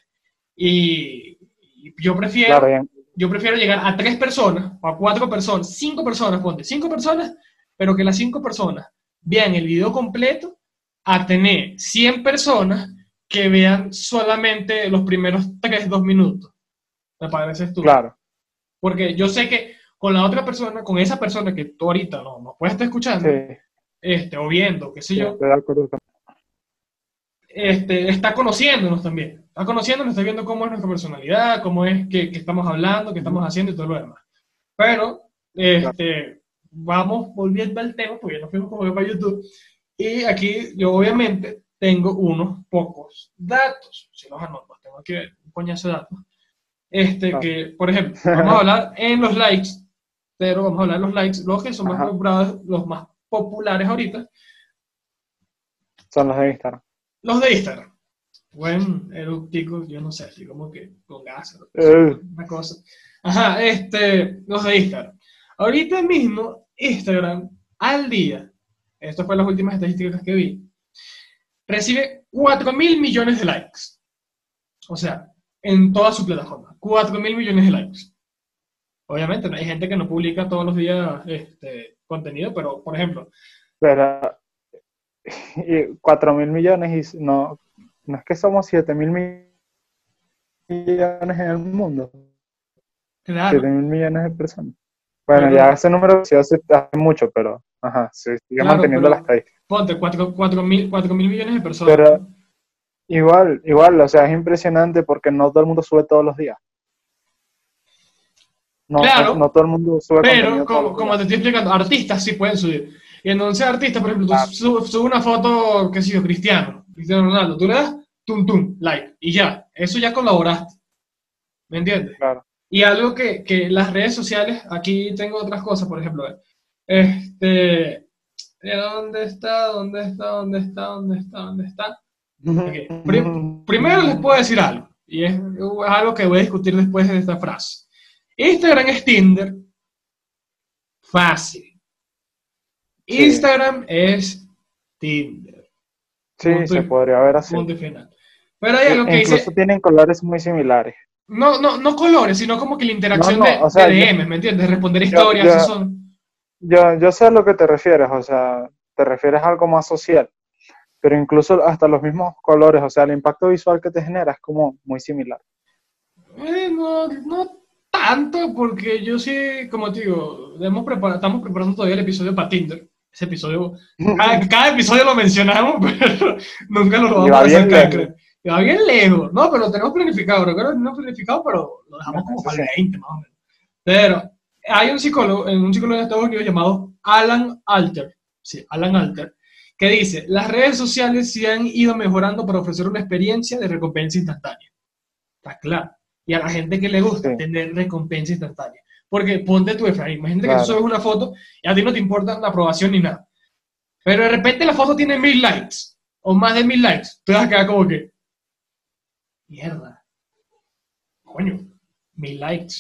Y, y yo prefiero
claro,
yo prefiero llegar a tres personas, o a cuatro personas, cinco personas, ponte, cinco personas, pero que las cinco personas vean el video completo, a tener 100 personas que vean solamente los primeros tres, dos minutos. Me parece estúpido.
Claro,
Porque yo sé que con la otra persona, con esa persona que tú ahorita no, no puedes estar escuchando,
sí,
este, o viendo, qué sé
sí,
yo,
estoy de acuerdo con-
este, está conociéndonos también. Está conociéndonos, está viendo cómo es nuestra personalidad, cómo es que, que estamos hablando, que estamos haciendo y todo lo demás. Pero, este, vamos volviendo al tema, porque ya nos fuimos como para YouTube. Y aquí yo obviamente tengo unos pocos datos. Si los anoto, tengo aquí un coñazo de datos. Este,
Ah.
que, por ejemplo, vamos a hablar en los likes, pero vamos a hablar de los likes, los que son más populares, los más populares ahorita,
son los de Instagram.
Los de Instagram. Buen eructico, yo no sé, así como que con gas,
Eh.
una cosa. Ajá, este, los de Instagram. Ahorita mismo, Instagram, al día, esto fue las últimas estadísticas que vi, recibe 4 mil millones de likes. O sea, en toda su plataforma. 4 mil millones de likes. Obviamente, no hay gente que no publica todos los días este, contenido, pero, por ejemplo,
Pero, *laughs* y 4 mil millones y no, no es que somos 7 mil millones en el mundo.
claro,
7 mil millones de personas. Bueno,
Pero-
ya ese número sí hace, hace mucho, pero ajá, se sigue
Claro,
manteniendo
pero-
la estadística.
ponte 4 mil, cuatro mil millones de personas.
Pero igual, igual, o sea, es impresionante porque no todo el mundo sube todos los días. No,
Claro,
no, no todo el mundo sube
Pero, como, como te estoy explicando, artistas sí pueden subir. Y entonces, artistas, por ejemplo, tú
Claro.
su- subes una foto, qué sé yo, Cristiano, Cristiano Ronaldo, tú le das tum tum, like, y ya, eso ya colaboraste. ¿Me entiendes?
Claro.
Y algo que, que las redes sociales, aquí tengo otras cosas, por ejemplo, este, ¿dónde está? ¿Dónde está? ¿Dónde está? ¿Dónde está? ¿Dónde está? Ok, prim- Primero les puedo decir algo, y es, es algo que voy a discutir después de esta frase. Instagram es Tinder. Fácil.
Sí.
Instagram es Tinder.
Sí,
punto
se
y-
podría ver así.
Punto y final. Pero hay algo que
Incluso
dice,
tienen colores muy similares.
no, no, no colores, sino como que la interacción
No, no,
de,
o sea,
de
yo-
DMs, ¿me entiendes? Responder
yo-
historias,
yo-
eso son.
Yo, yo sé a lo que te refieres, o sea, te refieres a algo más social, pero incluso hasta los mismos colores, o sea, el impacto visual que te genera es como muy similar.
Eh, no, no tanto, porque yo sí, como te digo, hemos preparado, estamos preparando todavía el episodio para Tinder. Ese episodio, *laughs* cada, cada episodio lo mencionamos, *laughs* pero nunca lo vamos
va
a sacar, creo. Va bien lejos. No, pero lo tenemos planificado. Recuerdo que no planificado, pero lo dejamos como para el 20, más o menos. Pero hay un psicólogo, en un psicólogo de Estados Unidos llamado Alan Alter, sí, Alan Alter, que dice, las redes sociales se han ido mejorando para ofrecer una experiencia de recompensa instantánea. Está claro. Y a la gente que le gusta
Sí.
tener recompensa instantánea. Porque ponte tu Efraín, imagínate que tú subes una foto y a ti no te importa la aprobación ni nada. Pero de repente la foto tiene mil likes o más de mil likes. Tú vas a quedar como que, mierda. Coño, mil likes.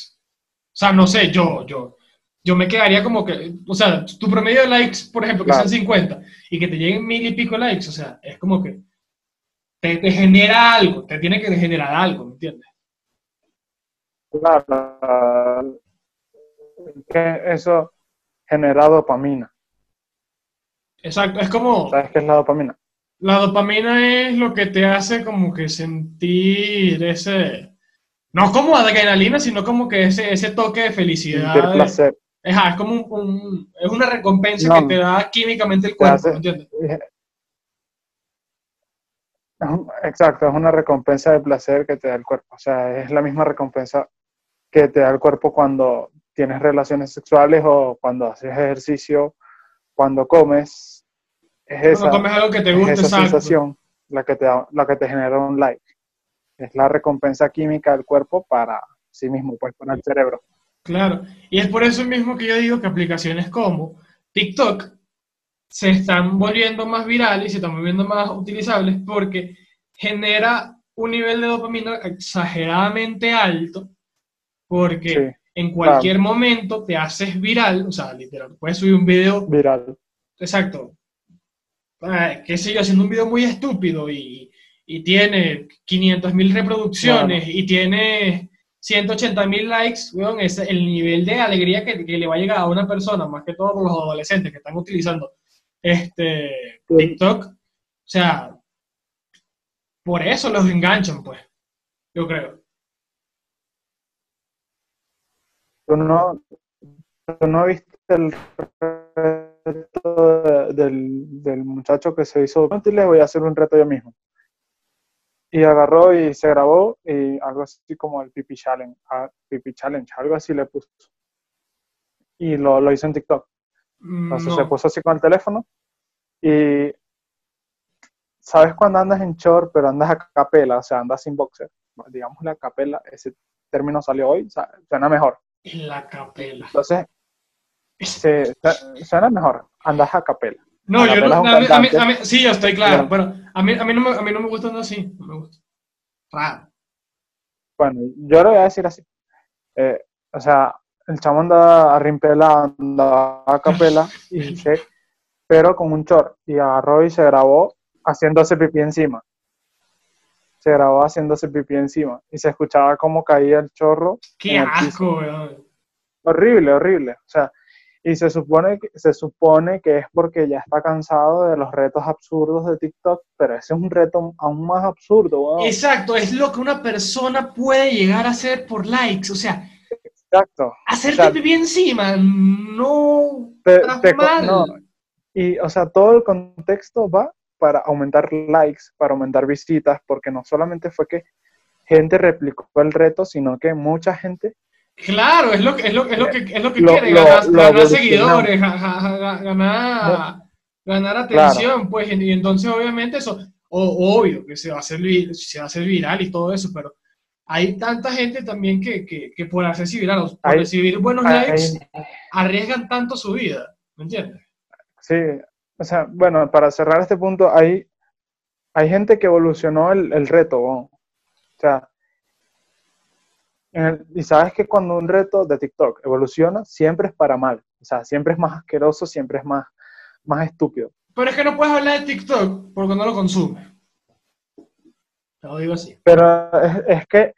O sea, no sé, yo, yo, yo me quedaría como que, o sea, tu promedio de likes, por ejemplo, que
Claro.
sean 50 y que te lleguen mil y pico likes, o sea, es como que te, te genera algo, te tiene que generar algo, ¿me entiendes?
Claro, que eso genera dopamina.
Exacto, es como,
¿Sabes qué es la dopamina?
la dopamina es lo que te hace como que sentir ese, no como adrenalina, sino como que ese, ese toque de felicidad.
Sentir
de-
placer.
Es como un, un- es una recompensa
No.
que te da químicamente el cuerpo,
hace-
¿me entiendes?
Exacto, es una recompensa de placer que te da el cuerpo. O sea, es la misma recompensa que te da el cuerpo cuando tienes relaciones sexuales o cuando haces ejercicio, cuando comes. Es esa,
Cuando comes algo que te
es esa
exacto.
sensación la que, te da- la que te genera un like. Es la recompensa química del cuerpo para sí mismo, pues para el cerebro.
Claro, y es por eso mismo que yo digo que aplicaciones como TikTok se están volviendo más virales y se están volviendo más utilizables porque genera un nivel de dopamina exageradamente alto porque
Sí,
en cualquier momento te haces viral, o sea, literal, puedes subir un video
viral.
Exacto. Ah, qué sé yo, haciendo un video muy estúpido y, y tiene 500.000 reproducciones y tiene 180.000 likes, weón, ese, el nivel de alegría que, que le va a llegar a una persona, más que todos los adolescentes que están utilizando este
Sí.
TikTok, o sea, por eso los enganchan, pues, yo creo.
¿Tú no, tú no viste el reto de- del, del muchacho que se hizo? "No, le voy a hacer un reto yo mismo. Y agarró y se grabó y algo así como el Pipi Challenge, ah, Pipi Challenge, algo así le puso. Y lo, lo hizo en TikTok. Entonces
no.
se puso así con el teléfono y ¿sabes cuando andas en short pero andas a capela? O sea, andas sin boxer. Digamos la capela, ese término salió hoy, o sea, suena mejor.
En la capela.
Entonces, se, suena mejor, andas a capela.
No,
A
yo no, a mí- a mí- a mí- sí, yo estoy claro, pero a mí, a mí no me, a mí no me gusta andar así, no me gusta. Raro.
Bueno, yo lo voy a decir así. Eh, o sea, el chamo andaba a rimpela, andaba a capela, y *laughs* se, pero con un short. Y agarró y se grabó haciéndose pipí encima. Se grabó haciéndose pipí encima. Y se escuchaba cómo caía el chorro.
Qué asco, weón.
Horrible, horrible. O sea, y se supone, que, se supone que es porque ya está cansado de los retos absurdos de TikTok, pero ese es un reto aún más absurdo.
Exacto, es lo que una persona puede llegar a hacer por likes. O sea,
Exacto.
hacerte
O sea,
pipí encima no
Te-
mal.
no. Y, o sea, todo el contexto va para aumentar likes, para aumentar visitas, porque no solamente fue que gente replicó el reto, sino que mucha gente,
Claro, es lo que, es lo, es lo que, es lo que
Lo-
quiere,
lo-
ganar, seguidores, ganar, ganar atención, pues, y entonces obviamente eso, o- obvio que se va, a hacer, vi- se va a hacer viral y todo eso, pero hay tanta gente también que, que, que por hacerse viral, por
Hay-
recibir buenos
hay-
likes, arriesgan tanto su vida, ¿me entiendes?
sí, o sea, bueno, para cerrar este punto, hay, hay gente que evolucionó el, el reto, o sea, en el- y sabes que cuando un reto de TikTok evoluciona, siempre es para mal, o sea, siempre es más asqueroso, siempre es más, más estúpido.
Pero es que no puedes hablar de TikTok porque no lo consumes. Te lo digo así.
Pero es, es que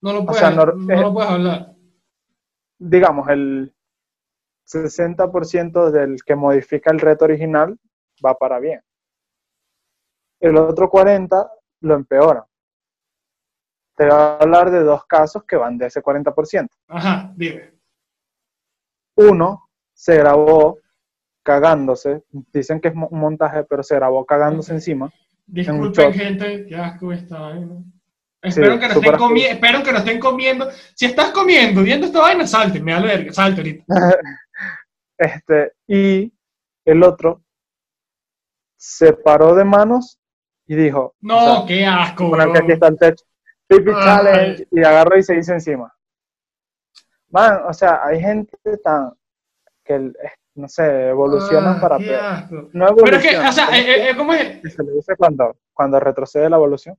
No lo
O
puedes,
sea, no-
no lo puedes hablar.
digamos, el 60% del que modifica el reto original va para bien. El otro 40 lo empeora. Te voy a hablar de dos casos que van de ese 40%.
Ajá, dime.
Uno se grabó cagándose, dicen que es un montaje, pero se grabó cagándose encima.
Disculpen, gente, qué asco esta vaina. Espero, que no estén comi- espero que no estén comiendo. Si estás comiendo, viendo esta vaina, salte, me da verga, salte ahorita. *laughs*
Este, y el otro se paró de manos y dijo,
No,
o sea,
qué asco,
Poner que aquí está el techo. Pipi. Challenge. Y agarró y se hizo encima. Man, o sea, hay gente tan que, no sé, evolucionan
Ah,
para peor.
asco.
No
Pero es que,
evolucionan.
o sea,
¿cómo
eh, eh, ¿cómo es?
se le dice cuando, cuando retrocede la evolución?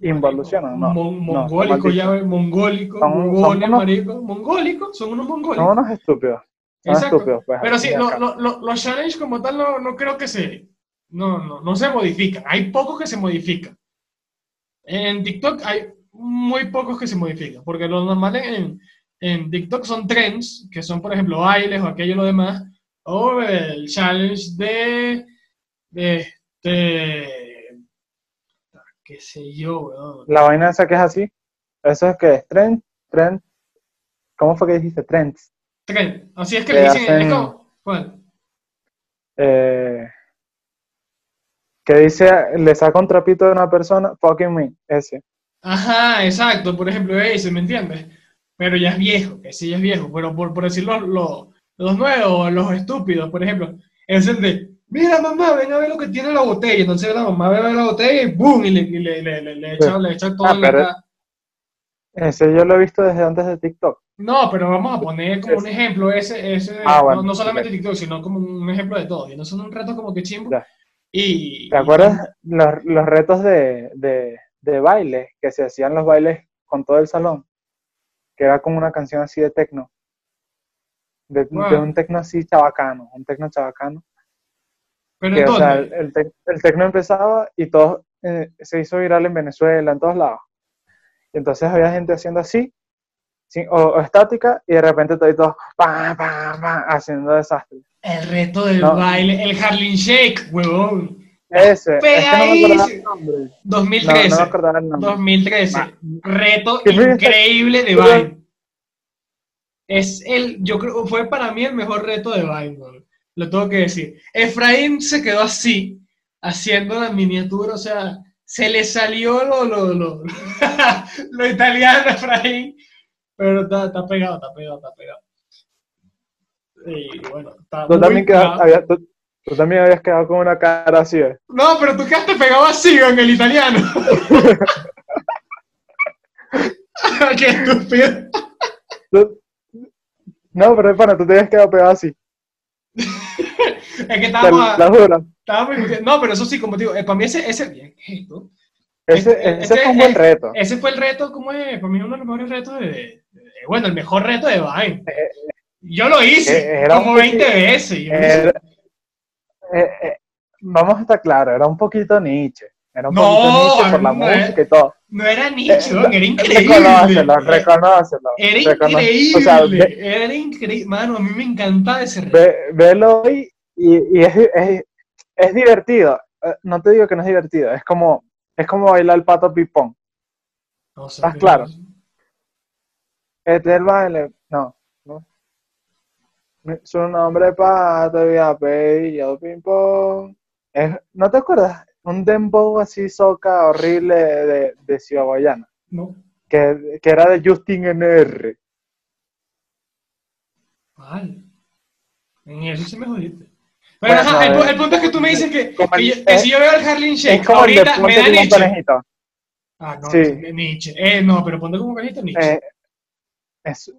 Involucionan, no.
Mon-
no,
mongólico,
son
ya ves, mongólico,
Son- son unos-
marico, mongólico, son unos
Son
mongólicos.
unos estúpidos. Son
Exacto.
estúpidos, pues.
Pero sí,
cabo.
lo- lo- los challenges como tal no, no creo que se, no, no, no se modifican. Hay pocos que se modifican. En TikTok hay muy pocos que se modifican, porque lo normal en, en TikTok son trends, que son, por ejemplo, bailes o aquello y lo demás, o el challenge de, de este, qué sé yo, weón.
La vaina esa que es así, eso es que es trend, trend. ¿Cómo fue que dijiste? Trends.
Trend. Así es que
Que
le dicen,
hacen-
es como, ¿cuál?
Eh, que dice, le saca un trapito de una persona, fucking me, ese.
Ajá, exacto, por ejemplo, ese, ¿me entiendes? Pero ya es viejo, que sí ya es viejo, pero por, por decir los, los, los nuevos, los estúpidos, por ejemplo, es el de, mira mamá, ven a ver lo que tiene la botella, entonces la mamá ve a ver la botella y ¡boom! y le, y le, le, le- le echa, le echa todo
Ah,
en
pero-. Ese yo lo he visto desde antes de TikTok.
No, pero vamos a poner como un ejemplo ese, ese
Ah, bueno,
no, no solamente TikTok, sino como un ejemplo de todo, y no son un reto como que chimbo.
Ya.
Y,
¿Te acuerdas los, los retos de, de, de baile que se hacían los bailes con todo el salón? Que era como una canción así de tecno. De, de un tecno así chabacano, un tecno chabacano.
Pero
Que, o sea, el,
entonces,
tec- el tecno empezaba y todo eh, se hizo viral en Venezuela, en todos lados. Y entonces había gente haciendo así, sí, o, o estática, y de repente todo, y todo pa, pa, pa, haciendo desastre.
el reto del
no.
baile, el Harlem Shake, huevón.
Ese, es que no me el
Pegadísimo.
nombre. No,
2013.
no me acordaba el nombre.
2013.
Va.
Reto
¿Qué me-
increíble de Vine. Es el, yo creo, fue para mí el mejor reto de Vine. Lo tengo que decir. Efraín se quedó así, haciendo la miniatura, o sea, se le salió lo, lo, lo, *laughs* lo italiano a Efraín, pero está, está pegado, está pegado, está pegado. Y bueno, está
Tú también, quedas-
pegado.
había- tú- tú también habías quedado con una cara así, ¿eh?
No, pero tú quedaste pegado así en el italiano. *laughs* *laughs* Qué estúpido.
Tú- No, pero para tú te habías quedado pegado así. *laughs*
Es que estábamos,
la.
No, pero eso sí, como te digo, eh, para mí ese, ese, ¿qué es esto?
Ese,
Este-
ese
este
fue un buen
es-
reto.
Ese fue el reto, ¿cómo es? Para mí uno de los mejores retos de, de- de- bueno, el mejor reto de Vine. Yo lo hice
eh,
como 20
poquito-
veces. yo lo hice.
Era- eh, eh, vamos a estar claros, era un poquito Nietzsche. Era un
No,
poquito Nietzsche por la
no es-
música y todo.
No era Nietzsche,
Eh,
era increíble.
Reconócelo, reconócelo.
Era increíble.
O sea, ve-
Era increíble. Mano, a mí me encantaba ese reto.
ve- velo hoy y, y es, es, es divertido. Eh, No te digo que no es divertido, es como, es como bailar el pato pipón.
No sé,
¿Estás claro? Este es el baile. No, Su nombre es pato y apellido ping pong. Es- ¿No te acuerdas? Un dembow así soca horrible de, de Ciudad Guayana,
No.
que, que era de Justin NR.
Vale. En eso sí me jodiste. Pero
Bueno,
ajá, el, pu- el punto es que tú me dices que, yo- si yo veo el Harlem Shake ahorita me da Nietzsche. Ah, no,
Sí.
Nietzsche. Eh, no, pero ponte como conejito Nietzsche.
Eh, es,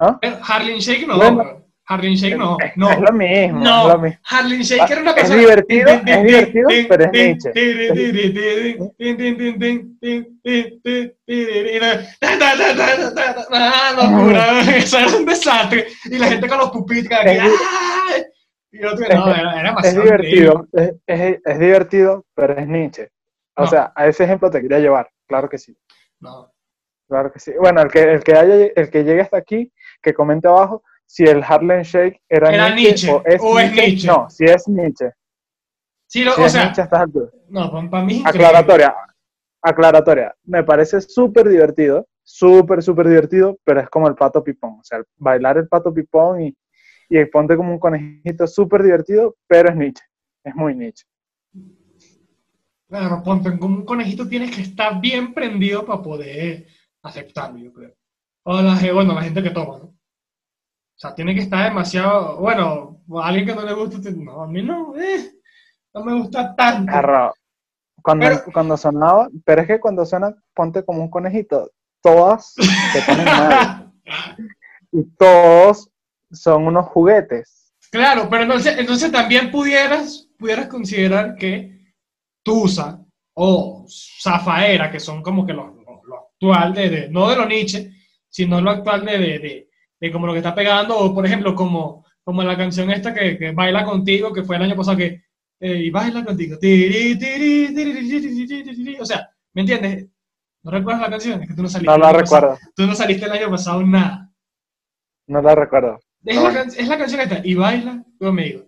¿ah?
Eh, Harlem Shake no,
Bueno.
weón. Harlem Shake no.
es-
No.
es lo mismo.
No,
es lo mismo.
Harlem Shake era una
Es
persona.
divertido, es divertido, pero es Nietzsche.
Ah, locura, eso era un desastre. Y la gente con los pupitres aquí.
Es-
¡ay! Y otro, no, era, era
Es divertido, es, es- es divertido, pero es Nietzsche. O sea, a ese ejemplo te quería llevar, claro que sí.
No.
Claro que sí. Bueno, el que, el que, haya, el que llegue hasta aquí, que comente abajo si el Harlem Shake era,
Era Nietzsche,
o es
o es
Nietzsche.
Nietzsche.
No, si es Nietzsche.
Sí, lo- o
es
sea,
niche a estas alturas.
no, para mí.
Aclaratoria, aclaratoria. Me parece súper divertido, súper, súper divertido, pero es como el pato pipón. O sea, bailar el pato pipón y, y ponte como un conejito súper divertido, pero es niche. Es muy niche.
Claro, ponte como un conejito tienes que estar bien prendido para poder aceptarlo, yo creo. O la, bueno, la gente que toma, ¿no? O sea, tiene que estar demasiado, bueno, a alguien que no le gusta, no, a mí no, eh, no me gusta tanto.
Cuando,
Pero-
cuando sonaba, pero es que cuando suena, ponte como un conejito, todas se ponen *laughs* mal. Y todos son unos juguetes.
Claro, pero entonces, entonces también pudieras, pudieras considerar que Tusa o Zafaera, que son como que lo, lo- lo actual de, de- no de lo Nietzsche, sino lo actual de, de, de- de como lo que está pegando, o por ejemplo, como, como la canción esta que, que baila contigo, que fue el año pasado que eh, y baila contigo. O sea, ¿me entiendes? ¿No recuerdas la canción? Es que tú no saliste.
No la
año pasado.
recuerdo,
Tú no saliste el año pasado nada.
no la recuerdo.
Es,
Ah,
la, es la canción esta. Y baila conmigo.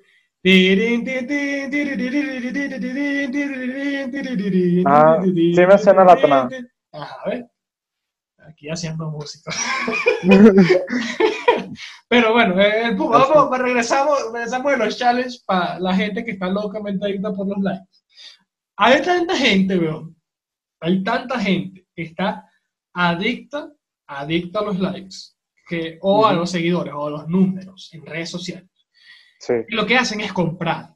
Ah, sí me suena la tonada.
Ajá, a ver. Aquí haciendo música. *laughs* Pero bueno, eh, el vamos, regresamos, regresamos de los challenges para la gente que está locamente adicta por los likes. Hay tanta gente, weón. Hay tanta gente que está adicta, adicta a los likes, que, o a
Ujú.
los seguidores, o a los números en redes sociales.
Sí,
Y lo que hacen es comprar.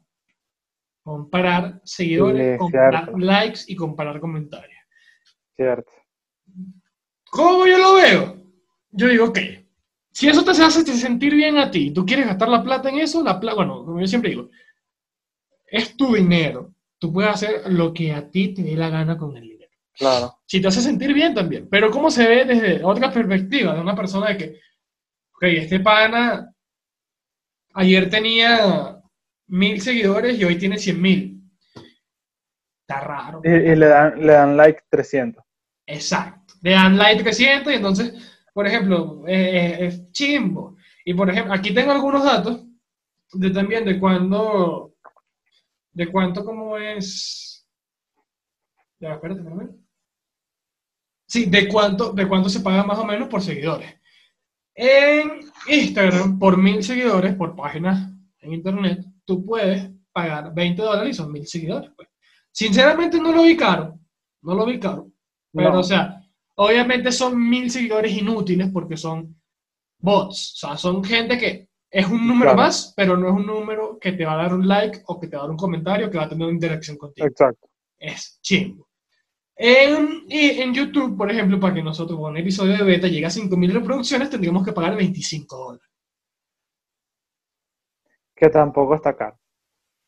Comprar seguidores,
Sí,
comprar likes y comprar comentarios.
cierto.
¿Cómo yo lo veo? Yo digo que si eso te hace sentir bien a ti, tú quieres gastar la plata en eso, la plata, bueno, como yo siempre digo, es tu dinero. Tú puedes hacer lo que a ti te dé la gana con el dinero.
Claro.
Si te hace sentir bien también. Pero ¿cómo se ve desde otra perspectiva de una persona de que, ok, este pana ayer tenía mil seguidores y hoy tiene cien mil? Está raro.
Y, y le, dan, le dan like 300.
Exacto. Le dan like 300 y entonces, por ejemplo, eh, es chimbo. Y por ejemplo, aquí tengo algunos datos de también de cuándo, de cuánto como es... Ya, espérate, espérate. Sí, de cuánto, de cuánto se paga más o menos por seguidores. En Instagram, por mil seguidores, por páginas en internet, tú puedes pagar 20 dólares y son mil seguidores. pues. Sinceramente no lo vi caro, no lo vi caro. Pero,
No.
o sea, obviamente son mil seguidores inútiles porque son bots. O sea, son gente que es un número
Claro.
más, pero no es un número que te va a dar un like o que te va a dar un comentario, que va a tener una interacción contigo.
Exacto.
Es chingo. En, y en YouTube, por ejemplo, para que nosotros con un episodio de beta llegue a 5.000 reproducciones, tendríamos que pagar 25 dólares.
Que tampoco está caro.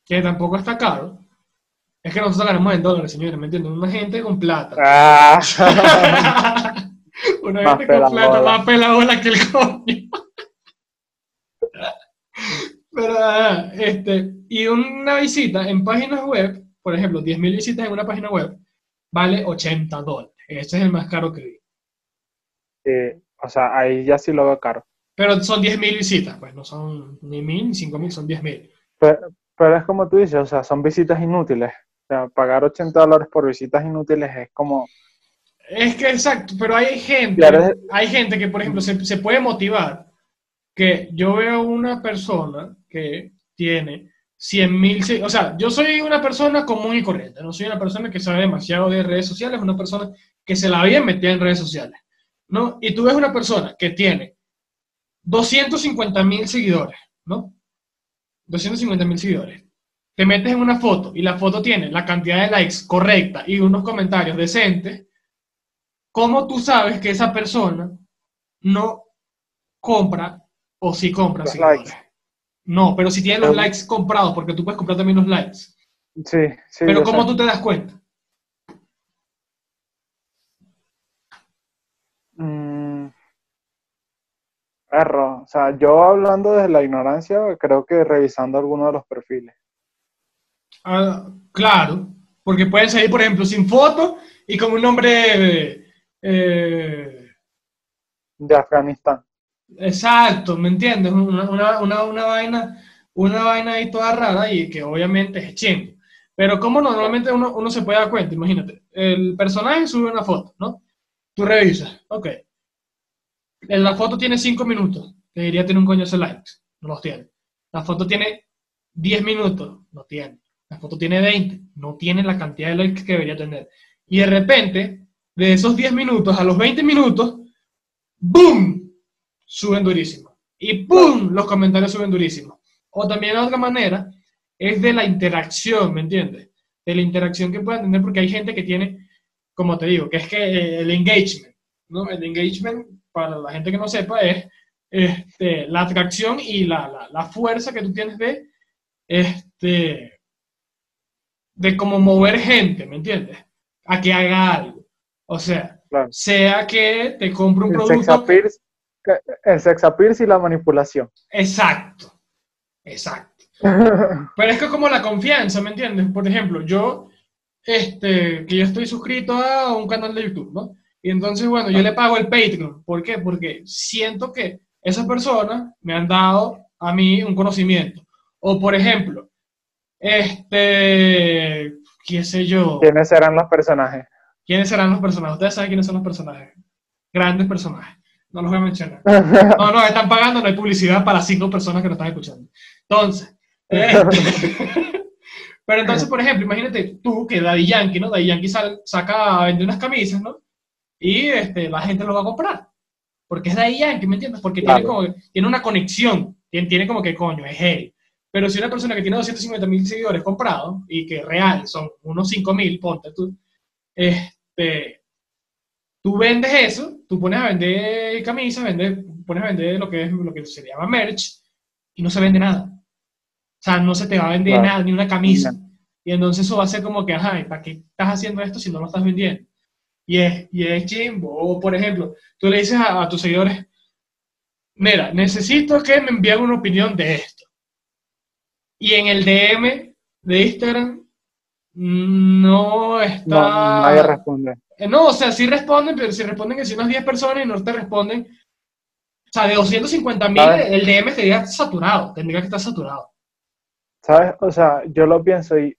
Que tampoco está caro. Es que nosotros ganamos en dólares, señores, ¿me entienden? Una gente con plata.
Ah. *laughs*
Una
Más
gente con plata
bola.
más pelabola que el coño. Pero, este, y una visita en páginas web, por ejemplo, 10.000 visitas en una página web, vale 80 dólares. Ese es el más caro que vi.
Sí, o sea, ahí ya sí lo veo caro.
Pero son 10.000 visitas, pues no son ni 1.000 ni 5.000, son 10.000.
Pero, pero es como tú dices, o sea, son visitas inútiles. O sea, pagar 80 dólares por visitas inútiles es como...
Es que exacto, pero hay gente,
Claro,
hay gente que, por ejemplo, se, se puede motivar. Que yo veo una persona que tiene 100 mil, o sea, yo soy una persona común y corriente, no soy una persona que sabe demasiado de redes sociales, una persona que se la había metida en redes sociales, ¿no? Y tú ves una persona que tiene 250 mil seguidores, ¿no? 250 mil seguidores. Te metes en una foto y la foto tiene la cantidad de likes correcta y unos comentarios decentes. ¿Cómo tú sabes que esa persona no compra o sí compra
Los likes.
No, pero si tiene los likes comprados, porque tú puedes comprar también los likes.
Sí, sí.
pero ¿cómo
sé.
tú te das cuenta?
Mm, perro, o sea, yo hablando desde la ignorancia, creo que revisando alguno de los perfiles.
Ah, claro, porque pueden salir, por ejemplo, sin foto y con un nombre... eh,
De Afganistán.
Exacto, ¿me entiendes? Una, una, una, una vaina, una vaina ahí toda rara y que obviamente es chingo. Pero como normalmente uno, uno se puede dar cuenta, imagínate, el personaje sube una foto, ¿no? Tú revisas, ok. La foto tiene 5 minutos, te diría tener un coño de likes, no los tiene. La foto tiene 10 minutos, no tiene. La foto tiene 20, no tiene la cantidad de likes que debería tener. Y de repente, de esos 10 minutos a los 20 minutos, ¡boom! Suben durísimo. Y ¡boom! Los comentarios suben durísimo. O también de otra manera, es de la interacción, ¿me entiendes? De la interacción que puedan tener, porque hay gente que tiene, como te digo, que es que eh, el engagement, ¿no? El engagement, para la gente que no sepa, es este, la atracción y la, la, fuerza que tú tienes de, este, de como mover gente, ¿me entiendes? A que haga algo. O sea, sea que te compre un producto.
el sex appeal y la manipulación.
Exacto, exacto. *laughs* Pero es que como la confianza, ¿me entiendes? Por ejemplo, yo, este, que yo estoy suscrito a un canal de YouTube, ¿no? Y entonces, bueno, yo le pago el Patreon. ¿Por qué? Porque siento que esas personas me han dado a mí un conocimiento. O, por ejemplo, este, qué sé yo.
¿Quiénes serán los personajes?
¿Quiénes serán los personajes? Ustedes saben quiénes son los personajes. Grandes personajes. No los voy a mencionar. *laughs* No, no, están pagando, no hay publicidad para cinco personas que nos están escuchando. Entonces, *laughs* pero entonces, por ejemplo, imagínate tú que Daddy Yankee, ¿no? Daddy Yankee saca, vende unas camisas, ¿no? Y este, la gente lo va a comprar. Porque es Daddy Yankee, ¿me entiendes? Porque tiene, como, tiene una conexión, tiene, tiene como que coño, es él. Pero si una persona que tiene 250 mil seguidores comprados y que real son unos 5 mil, ponte tú, este, tú vendes eso, tú pones a vender camisas, vendes, pones a vender lo que, es, lo que se llama merch y no se vende nada. O sea, no se te va a vender nada, ni una camisa. Y entonces eso va a ser como que, ajá, ¿para qué estás haciendo esto si no lo estás vendiendo? Y es, y es chimbo. O, por ejemplo, tú le dices a, tus seguidores, mira, necesito que me envíen una opinión de esto. Y en el DM de Instagram no está...
No, nadie responde.
Eh, no, o sea, sí responden, pero si responden que si unas 10 personas y no te responden, o sea, de 250 mil, el DM estaría saturado, tendría que estar saturado.
¿Sabes? O sea, yo lo pienso y,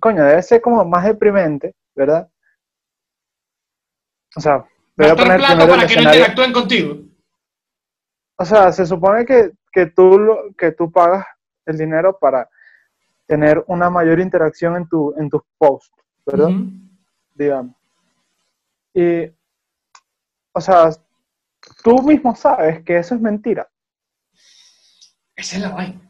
coño, debe ser como más deprimente, ¿verdad?
O sea, voy a poner plata para que no interactúen contigo.
O sea, se supone que, que, tú, que tú pagas el dinero para tener una mayor interacción en, tu, en tus posts, ¿verdad? Digamos. Y, o sea, tú mismo sabes que eso es mentira.
Esa es la vaina.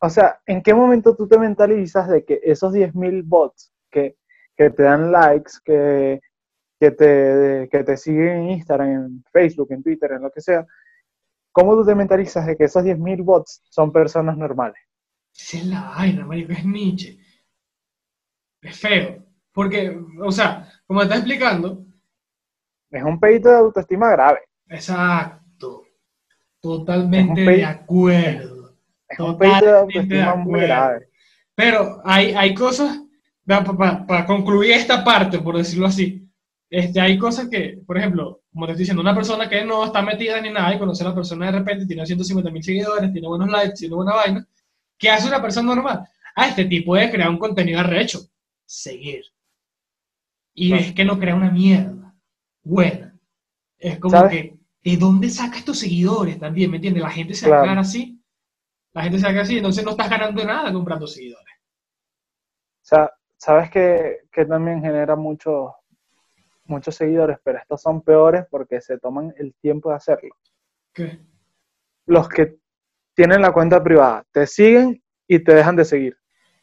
O sea, ¿en qué momento tú te mentalizas de que esos 10.000 bots que, te dan likes, que, que, te, que te siguen en Instagram, en Facebook, en Twitter, en lo que sea, ¿cómo tú te mentalizas de que esos 10.000 bots son personas normales?
Esa es la vaina, marico, es Nietzsche. Es feo. Porque, o sea, como te estás explicando...
Es un pedito de autoestima grave.
Exacto. Totalmente de acuerdo pero hay, hay cosas, para, concluir esta parte, por decirlo así, este, hay cosas que, por ejemplo, como te estoy diciendo, una persona que no está metida ni nada y conoce a la persona de repente, tiene 150 mil seguidores, tiene buenos likes, tiene buena vaina, ¿qué hace una persona normal? Ah, este tipo de crear un contenido arrecho, seguir. Y es que no crea una mierda buena. Es como que, ¿de dónde sacas tus seguidores también? ¿Me entiendes? La gente se aclara así la gente se hace así, entonces no estás ganando nada comprando seguidores.
O sea, sabes que, también genera muchos muchos seguidores, pero estos son peores porque se toman el tiempo de hacerlo.
¿Qué?
Los que tienen la cuenta privada, te siguen y te dejan de seguir.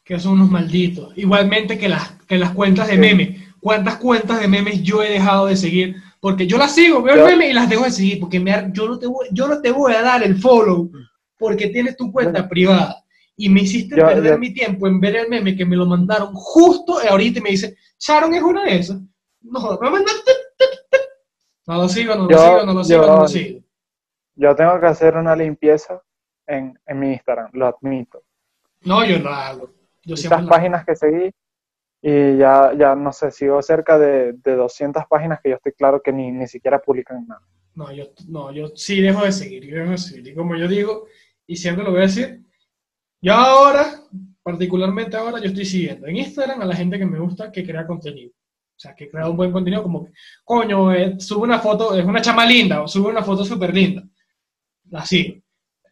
Que son unos malditos. Igualmente que las, que las cuentas de memes. ¿Cuántas cuentas de memes yo he dejado de seguir? Porque yo las sigo, veo el meme y las dejo de seguir, porque me, yo, no te yo no te voy a dar el follow porque tienes tu cuenta privada. Y me hiciste perder mi tiempo en ver el meme que me lo mandaron justo ahorita y me dice, Sharon es una de esas. No, mandaste. No lo sigo, no lo sigo, no lo sigo, no lo sigo.
Yo tengo que hacer una limpieza en, mi Instagram, lo admito.
No, yo no hago.
Yo Estas páginas que seguí y ya, ya no sé, sigo cerca de, de 200 páginas que yo estoy claro que ni, ni siquiera publican nada.
No yo, no, yo sí dejo de seguir, yo dejo de seguir. Y como yo digo, y siempre lo voy a decir, yo ahora particularmente ahora yo estoy siguiendo en Instagram a la gente que me gusta que crea contenido. O sea, que crea un buen contenido como, que, coño, eh, sube una foto, es una chama linda, o sube una foto súper linda. Así.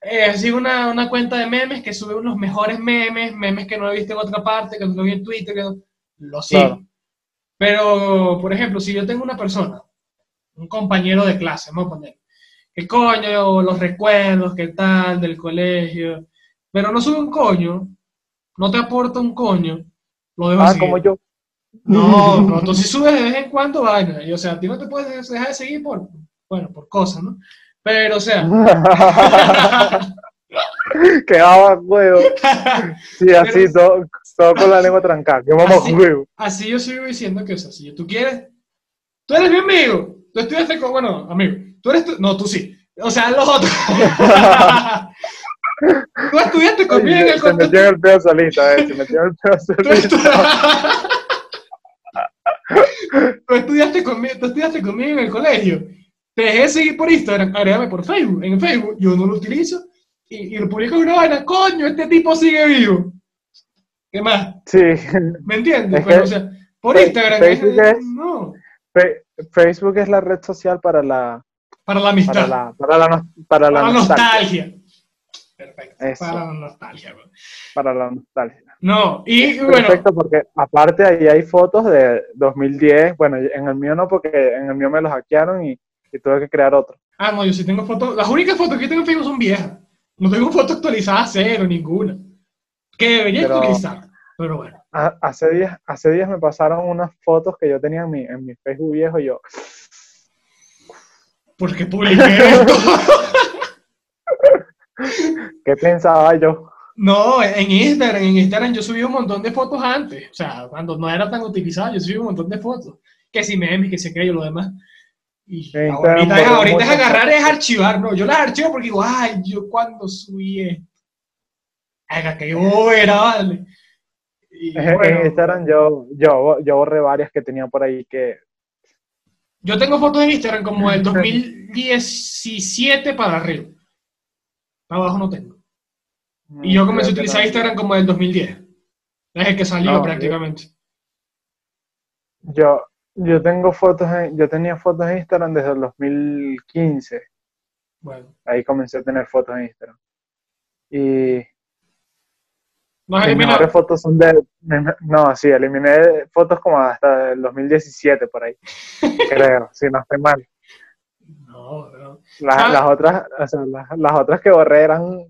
Eh, sigo una, una cuenta de memes que sube unos mejores memes, memes que no he visto en otra parte, que no vi en Twitter, que no- lo sigo.
Claro.
Pero, por ejemplo, si yo tengo una persona, un compañero de clase, vamos a poner, que coño, los recuerdos, qué tal, del colegio, pero no sube un coño, no te aporta un coño, lo dejo
Ah, como yo.
No, *laughs* no, tú sí subes de vez en cuando vaina, y o sea, a ti no te puedes dejar de seguir por, bueno, por cosas, ¿no? Pero, o sea, *laughs*
Quedaba huevo. Sí, así,
Pero-
todo, todo con la lengua trancada. Yo mamá
Así-
huevo.
así yo sigo diciendo que, o sea, si tú quieres, tú eres mi amigo, tú estudiaste con, bueno, amigo, tú eres, tu- no, tú sí, o sea, los otros. *laughs* tú estudiaste conmigo en el
se metió en el pedo solito, eh. Se metió en el pedo
Tú estudiaste conmigo, tú estudiaste conmigo en el colegio. Te dejé de seguir por Instagram, agrégame por Facebook. En Facebook yo no lo utilizo y, y lo publico en una vaina. Coño, este tipo sigue vivo. ¿Qué más?
Sí.
¿Me entiendes?
Es
Pero,
que
o sea, por Instagram
Facebook
es- no,
Facebook es la red social para la,
para la amistad,
para la, para la, nos- para la
para la
nostalgia.
nostalgia. Perfecto,
Eso.
para la nostalgia. bro.
Para la nostalgia.
No, y bueno,
Perfecto, porque aparte ahí hay fotos de 2010. Bueno, en el mío no, porque en el mío me los hackearon y, y tuve que crear otro.
ah, no, yo sí tengo fotos, las únicas fotos que tengo en Facebook son viejas. No tengo *laughs* fotos actualizadas, cero, ninguna. Que debería
Pero-
actualizar, pero bueno.
Ha- Hace días, hace días me pasaron unas fotos que yo tenía en mi, en mi Facebook viejo y yo,
Porque publiqué esto. *laughs*
¿qué pensaba yo?
No, en Instagram, en Instagram yo subí un montón de fotos antes. O sea, cuando no era tan utilizado, yo subí un montón de fotos. Que si memes, que se cree, yo lo demás. Y ahorita, es, ahorita es agarrar, es archivar, no. Yo las archivo porque digo, ay, yo cuando subí esto. Haga que yo era, vale. Y, *laughs*
En
bueno,
Instagram yo, yo, yo borré varias que tenía por ahí que...
yo tengo fotos en Instagram como del 2017 para arriba. Para abajo no tengo. Y yo comencé a utilizar
no.
Instagram como del 2010. Es el que salió
No,
prácticamente.
Yo, yo tengo fotos, en- yo tenía fotos en Instagram desde el 2015.
Bueno,
Ahí comencé a tener fotos en Instagram. Y
nos
mis mejores fotos son de... No, sí, eliminé fotos como hasta el 2017 por ahí. *laughs* Creo, si no estoy mal.
No, no.
Las,
Ah.
las otras, o sea, las, las otras que borré eran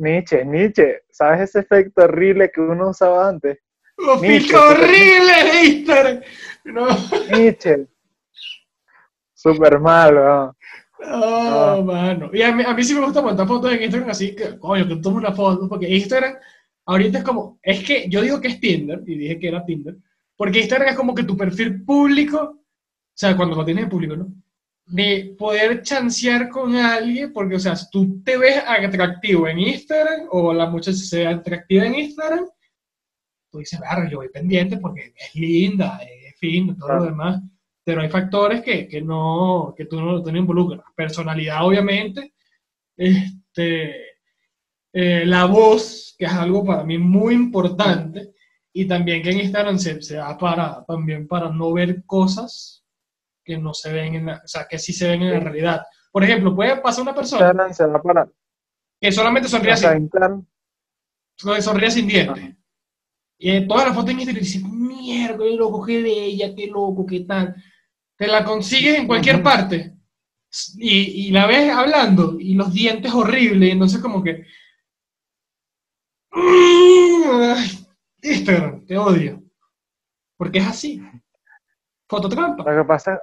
Nietzsche, Nietzsche. ¿Sabes ese efecto horrible que uno usaba antes?
Los
Nietzsche,
de Instagram. No,
Nietzsche. Súper mal, weón.
no, mano. Y a mí, a mí sí me gusta montar fotos en Instagram, así que, coño, que tomo una foto, porque Instagram ahorita es como, es que yo digo que es Tinder, y dije que era Tinder, porque Instagram es como que tu perfil público, o sea, cuando lo tienes en público, ¿no? De poder chancear con alguien, porque, o sea, tú te ves atractivo en Instagram, o la muchacha se ve atractiva en Instagram, tú dices, verga, yo voy pendiente porque es linda, es fina, todo lo
Claro.
demás. Pero hay factores que, que no, que tú no, tú no involucras. Personalidad, obviamente. Este, eh, la voz, que es algo para mí muy importante. Y también que en Instagram se, se da para, también para no ver cosas que no se ven en la, o sea, que sí se ven en la realidad. Por ejemplo, puede pasar una persona
para...
que solamente sonríe
Instagram,
sonríe sin dientes. Y en todas las fotos en Instagram dices, mierda, qué loco, qué bella, qué loco, qué tal. Te la consigues en cualquier parte. Y, y la ves hablando y los dientes horribles, y entonces como que... Ay, Instagram, te odio. Porque es así. Fototrampa.
lo que pasa,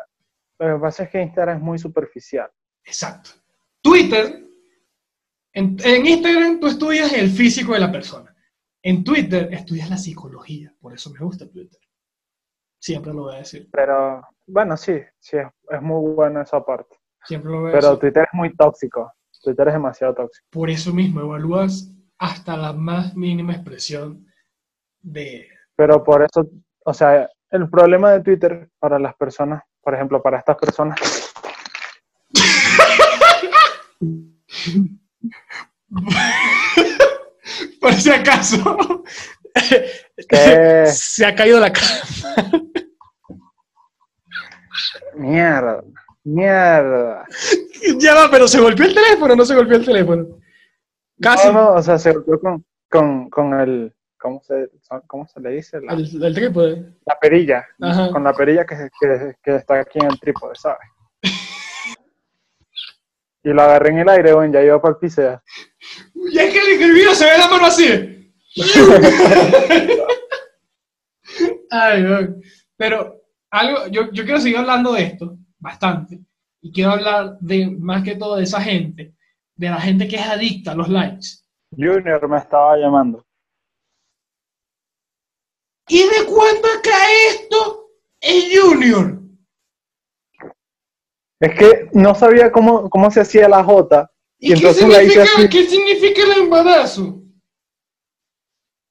lo que pasa es que Instagram es muy superficial.
Exacto. Twitter, en, en Instagram tú estudias el físico de la persona. En Twitter estudias la psicología. Por eso me gusta Twitter. Siempre lo voy a decir.
Pero, bueno, sí, sí, es, es muy bueno esa parte.
Siempre lo voy a
Pero
decir.
Twitter es muy tóxico. Twitter es demasiado tóxico.
Por eso mismo evalúas hasta la más mínima expresión de...
Pero por eso, o sea, el problema de Twitter para las personas, por ejemplo, para estas personas, *laughs*
por si acaso.
¿Qué? *laughs*
Se ha caído la cama.
Mierda, mierda.
Ya va, pero se golpeó el teléfono, no se golpeó el teléfono. Casi.
No, no, o sea, se golpeó con, con, con el, ¿cómo se, cómo se le dice? La,
El, el trípode.
la perilla,
Ajá.
con la perilla que, que, que está aquí en el trípode, ¿sabes? *laughs* Y lo agarré en el aire, bueno, ya iba para el piso ya.
Y es que el video se ve la mano así. *laughs* Ay. Pero algo, yo, yo quiero seguir hablando de esto, bastante. Y quiero hablar de más que todo de esa gente, de la gente que es adicta a los likes.
Junior me estaba llamando.
¿Y de cuándo acá esto es Junior?
Es que no sabía cómo, cómo se hacía la J.
¿Y,
Y
qué,
entonces la hice
significa,
así.
qué significa el embarazo?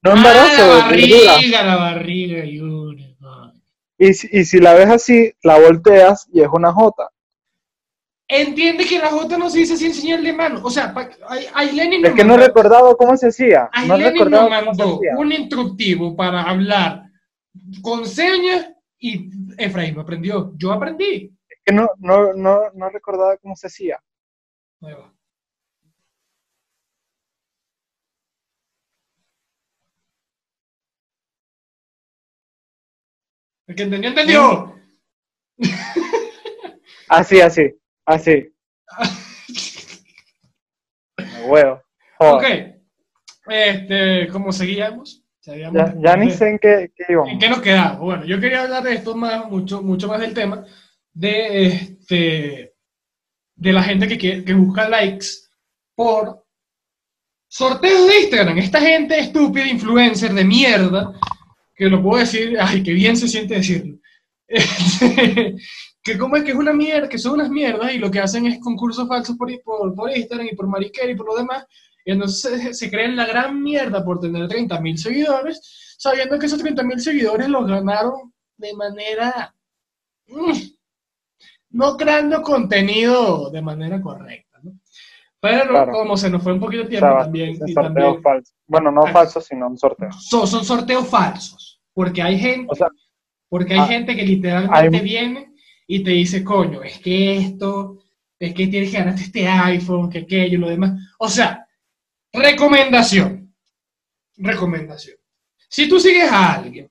No embarazo,
ah, la
verdura.
barriga, la barriga, Junior.
Y, si- y si la ves así, la volteas y es una J.
Entiende que la J no se dice sin señal de mano. O sea, pa- Ay- Aileni nos
Es que no
mandó-
recordaba cómo se hacía. No
Aileni
recordaba
nos mandó un instructivo para hablar con señas y Efraín aprendió. Yo aprendí.
Es que no, no, no, no recordaba cómo se hacía.
Ahí va. El que entendió, entendió. *laughs*
Así, así, así. *laughs* Huevo.
Ok.
Joder.
Este, ¿cómo seguíamos?
Ya, ya ni sé en qué, qué íbamos.
¿En qué nos quedamos? Bueno, yo quería hablar de esto más, mucho, mucho más del tema, de este de la gente que, quiere- que busca likes por sorteos de Instagram. Esta gente estúpida, influencer de mierda, que lo puedo decir, ay, qué bien se siente decirlo. *laughs* Que como es que es una mierda, que son unas mierdas y lo que hacen es concursos falsos por, por, por Instagram y por Mariquera y por lo demás. Y entonces se, se creen la gran mierda por tener 30.000 seguidores, sabiendo que esos 30.000 seguidores los ganaron de manera... mm, no creando contenido de manera correcta, ¿no? Pero
Claro.
como se nos fue un poquito de
O
tiempo
sea,
también, y también
falso. Bueno, no
Ah.
falso, sino un sorteo.
son, son sorteos falsos, porque hay gente,
O sea,
porque hay
ah,
gente que literalmente
hay-
viene y te dice, coño, es que esto, es que tienes que ganarte este iPhone, que aquello, lo demás. O sea, recomendación, recomendación. Si tú sigues a alguien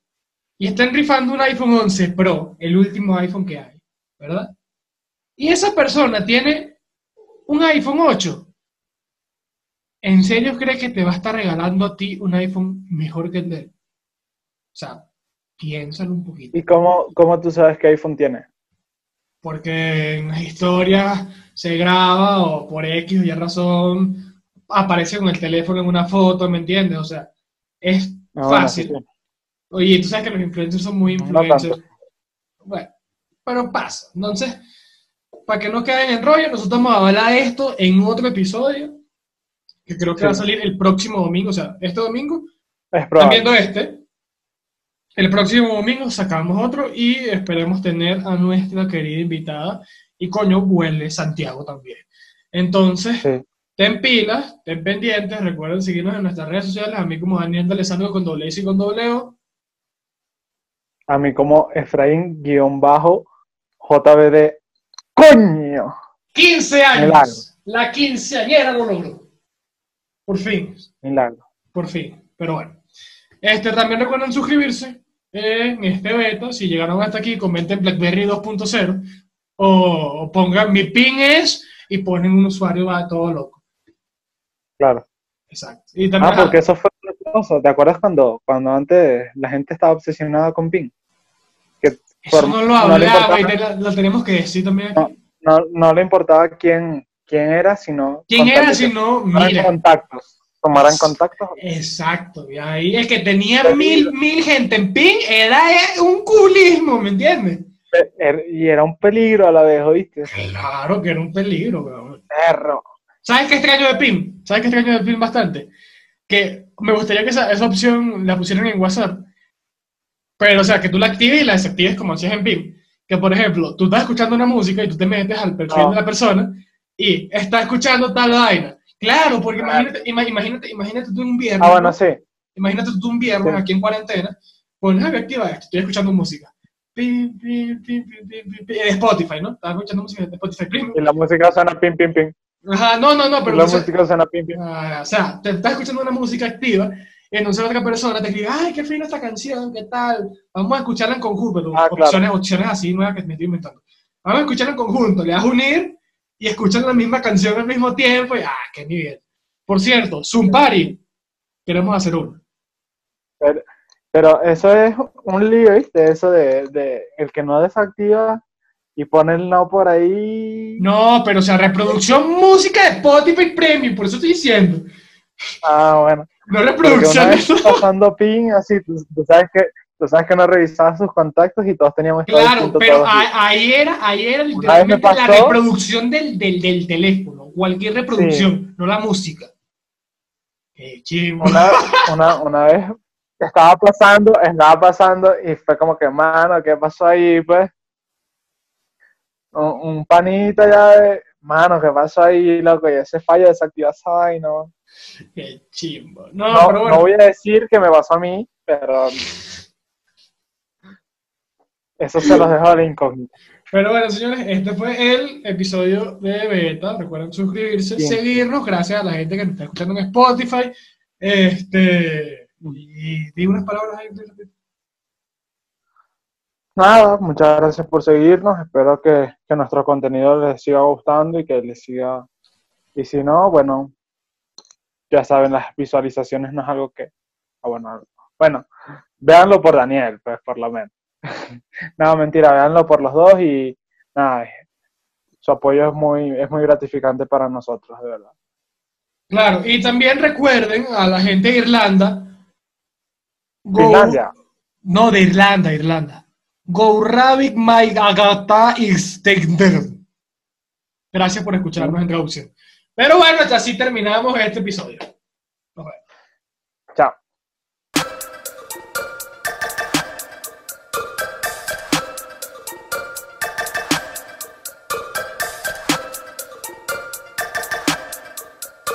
y están rifando un iPhone 11 Pro, el último iPhone que hay, ¿verdad? Y esa persona tiene un iPhone 8. ¿En serio crees que te va a estar regalando a ti un iPhone mejor que el de él? O sea, piénsalo un poquito.
¿y cómo, cómo tú sabes qué iPhone tiene?
Porque en las historias se graba o por X o Y razón aparece con el teléfono en una foto, ¿me entiendes? O sea, es
Ah, bueno,
fácil.
sí, sí.
Oye, tú sabes que los influencers son muy influencers. bueno, pero pasa. Entonces, para que no queden en rollo, nosotros vamos a hablar de esto en otro episodio, que creo que
Sí.
va a salir el próximo domingo, o sea, este domingo,
Es
están
probable.
viendo este. El próximo domingo sacamos otro y esperemos tener a nuestra querida invitada. Y coño, vuelve Santiago también. Entonces,
Sí.
ten pilas, ten pendientes, recuerden seguirnos en nuestras redes sociales, a mí como Daniel D'Alessandro con doble S y con doble O.
A mí como Efraín-JBD. ¡Coño!
15 años.
Milagro.
La quinceañera lo logró. Por fin,
Milagro.
por fin. Pero bueno. Este, también recuerden suscribirse en este beta. Si llegaron hasta aquí, comenten BlackBerry 2.0 o, o pongan mi pin es y ponen un usuario va todo loco.
Claro.
Exacto. Y también,
Ah, porque eso fue otra cosa. ¿Te acuerdas cuando, cuando antes la gente estaba obsesionada con PIN? Que
eso no lo
no
hablaba y
importaba-
te- lo tenemos que decir también.
No, no le importaba quién, quién era, sino.
¿Quién era
de
si
que
no?
tomaran
Mira.
contactos. Tomaran contactos.
Exacto. Y ahí el que tenía mil, mil gente en pin era un culismo, ¿me entiendes?
Er- Y era un peligro a la vez, ¿oíste?
Claro que era un peligro, weón.
Perro.
¿Sabes qué extraño de PIN? ¿Sabes qué extraño de PIN bastante? Que me gustaría que esa, esa opción la pusieran en WhatsApp. Pero, o sea, que tú la actives y la desactives como hacías en PIN. Que, por ejemplo, tú estás escuchando una música y tú te metes al perfil
No.
de la persona y está escuchando tal vaina. Claro, porque imagínate, ima- imagínate, imagínate tú un viernes.
Ah, bueno,
¿no?
sí.
Imagínate tú un viernes
Sí.
aquí en cuarentena, pones a activa esto, estoy escuchando música. Pim, pim, pim, pim, pim, pim, pim, de Spotify, ¿no? Estaba escuchando música de Spotify Premium.
Y la música suena pim, pim, pim.
Ajá, no, no, no, pero
la
entonces-
música suena pim, pim.
Ah, o sea, te estás escuchando una música activa y entonces otra persona te escribe, ay, qué fina esta canción, qué tal, vamos a escucharla en conjunto,
Ah, claro.
opciones, opciones así nuevas que me estoy inventando. Vamos a escucharla en conjunto, le das unir y escuchan la misma canción al mismo tiempo y, ah, qué nivel. Por cierto, Zoom Party, queremos hacer uno.
Pero, pero eso es un lío, ¿viste? Eso de, de el que no desactiva y pone el no por ahí.
No, pero o sea, reproducción música de Spotify Premium, por eso estoy diciendo.
Ah, bueno.
No reproducción
una
de
vez pasando pin, así, tú, tú sabes que tú sabes que no revisaba sus contactos y todos teníamos
Claro, pero a- ahí era, ahí era
vez me
literalmente la
pasó-
reproducción del, del, del teléfono, cualquier reproducción, no la música. Qué chimbo.
una, *laughs* una, una vez estaba pasando, estaba pasando y fue como que, mano, ¿qué pasó ahí? Pues un, un panita ya de, mano, ¿qué pasó ahí, loco? Y ese fallo desactiva esa vaina. ¿no?
Qué chimbo. No,
No,
pero bueno.
no voy a decir que me pasó a mí, pero eso se los dejo de incógnito.
Pero bueno, señores, este fue el episodio de Beta. Recuerden suscribirse,
Bien.
seguirnos, gracias a la gente que nos está escuchando en Spotify. Este, y di unas palabras ahí.
Nada, muchas gracias por seguirnos. Espero que, que nuestro contenido les siga gustando y que les siga. Y si no, bueno, ya saben, las visualizaciones no es algo que. ah, bueno, bueno, véanlo por Daniel, pues por lo menos. *laughs* no, mentira, véanlo por los dos y nada, su apoyo es muy, es muy gratificante para nosotros, de verdad.
Claro, y también recuerden a la gente de Irlanda. Go-
Finlandia.
No, de Irlanda, Irlanda. Go Rabbit My Agata Gracias por escucharnos en traducción. Pero bueno, hasta así terminamos este episodio.